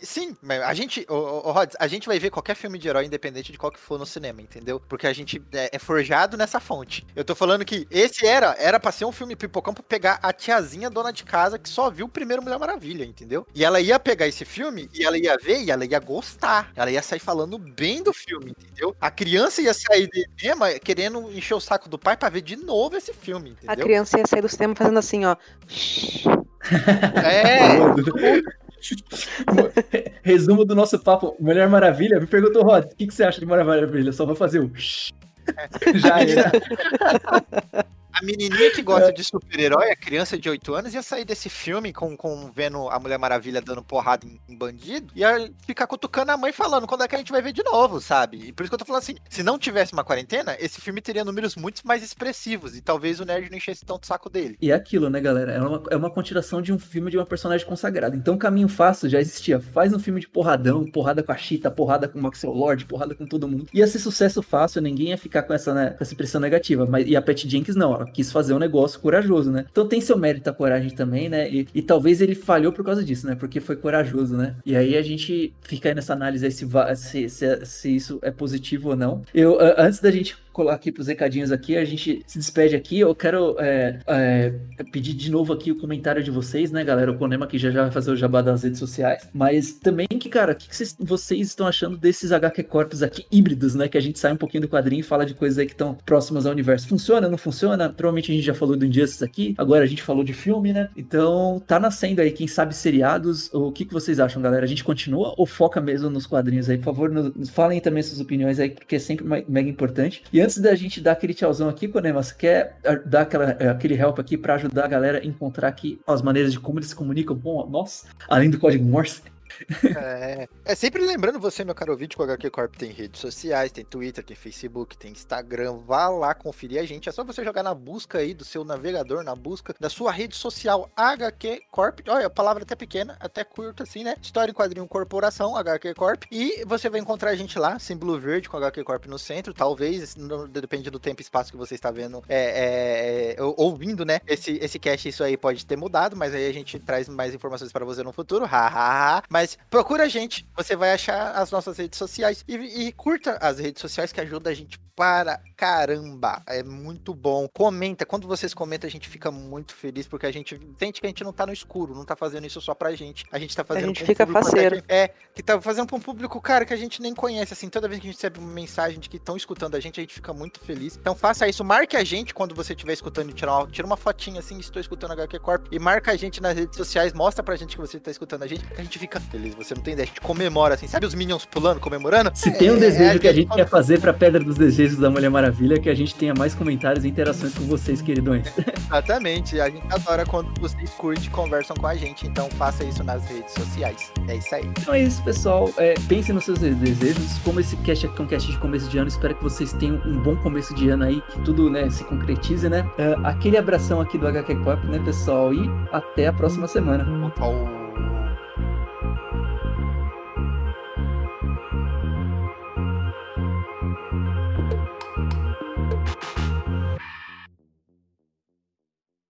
sim, mas a gente, o, o, Rods, a gente vai ver qualquer filme de herói independente de qual que for no cinema, entendeu? Porque a gente é, é forjado nessa fonte. Eu tô falando que esse era, era pra ser um filme pipocão pra pegar a tiazinha dona de casa que só viu o primeiro Mulher Maravilha, entendeu? E ela ia pegar esse filme e ela ia ver e ela ia gostar. Ela ia sair falando bem do filme, entendeu? A criança ia sair do cinema querendo encher o saco do pai pra ver de novo esse filme, A entendeu? criança ia sair do cinema fazendo assim, ó. É, Resumo do nosso papo. Mulher Maravilha, me perguntou, Rod, o que, que você acha de Mulher Maravilha? Só vou fazer o. Já era. A menininha que gosta de super-herói, a criança de 8 anos, ia sair desse filme com, com vendo a Mulher Maravilha dando porrada em, em bandido, ia ficar cutucando a mãe falando quando é que a gente vai ver de novo, sabe? E por isso que eu tô falando assim, se não tivesse uma quarentena, esse filme teria números muito mais expressivos, e talvez o nerd não enchesse tanto o saco dele. E é aquilo, né, galera? É uma, é uma continuação de um filme de uma personagem consagrada. Então, caminho fácil já existia. Faz um filme de porradão, porrada com a Cheetah, porrada com o Maxwell Lord, porrada com todo mundo. Ia ser sucesso fácil, ninguém ia ficar com essa, né, essa impressão negativa. Mas, e a Pat Jenkins não, quis fazer um negócio corajoso, né? Então tem seu mérito a coragem também, né? E, e talvez ele falhou por causa disso, né? Porque foi corajoso, né? E aí a gente fica aí nessa análise aí se, se, se, se isso é positivo ou não. Eu, antes da gente aqui pros recadinhos aqui, a gente se despede aqui. Eu quero é, é, pedir de novo aqui o comentário de vocês, né, galera? O Conema aqui já, já vai fazer o jabá das redes sociais. Mas também que, cara, o que, que vocês, vocês estão achando desses HQ Corpos aqui híbridos, né? Que a gente sai um pouquinho do quadrinho e fala de coisas aí que estão próximas ao universo. Funciona, não funciona? Provavelmente a gente já falou do Injustice aqui, agora a gente falou de filme, né? Então tá nascendo aí, quem sabe, seriados. O que, que vocês acham, galera? A gente continua ou foca mesmo nos quadrinhos aí? Por favor, nos falem também suas opiniões aí, porque é sempre me- mega importante. E antes da gente dar aquele tchauzão aqui, Conema, quer ah, dar aquela, eh, aquele help aqui pra ajudar a galera a encontrar aqui as maneiras de como eles se comunicam com nós, além do código Morse? É, é sempre lembrando você, meu caro ouvinte, que o HQ Corp tem redes sociais, tem Twitter, tem Facebook, tem Instagram. Vá lá conferir a gente. É só você jogar na busca aí do seu navegador, na busca da sua rede social HQ Corp. Olha, a palavra até pequena, até curta assim, né? História em quadrinho corporação, HQ Corp. E você vai encontrar a gente lá, símbolo verde com HQ Corp no centro. Talvez, no- depende do tempo e espaço que você está vendo, é, é, é, ou- ouvindo, né? Esse, esse cast, isso aí pode ter mudado, mas aí a gente traz mais informações para você no futuro. Ha, ha, ha. Mas procura a gente, você vai achar as nossas redes sociais e, e curta as redes sociais que ajuda a gente para caramba. É muito bom. Comenta, quando vocês comentam, a gente fica muito feliz porque a gente sente que a gente não tá no escuro, não tá fazendo isso só pra gente. A gente tá fazendo gente pra um fica público que- é, que tá fazendo pra um público, cara, que a gente nem conhece, assim, toda vez que a gente recebe uma mensagem de que estão escutando a gente, a gente fica muito feliz. Então faça isso, marque a gente quando você estiver escutando e tirar uma, tira uma fotinha assim, estou escutando a HQ Corp, e marca a gente nas redes sociais, mostra pra gente que você tá escutando a gente, que a gente fica feliz, você não tem ideia, a gente comemora, assim, sabe os Minions pulando, comemorando? Se tem um É, desejo é, que a gente quando- quer fazer pra Pedra dos Desejos da Mulher Maravilha, é que a gente tenha mais comentários e interações com vocês, queridões. Exatamente, a gente adora quando vocês curtem e conversam com a gente, então faça isso nas redes sociais. É isso aí. Então é isso, pessoal. É, pensem nos seus desejos. Como esse cast aqui é um cast de começo de ano, espero que vocês tenham um bom começo de ano aí, que tudo né, se concretize, né? É, aquele abração aqui do HQ Corp, né, pessoal? E até a próxima semana. Falou.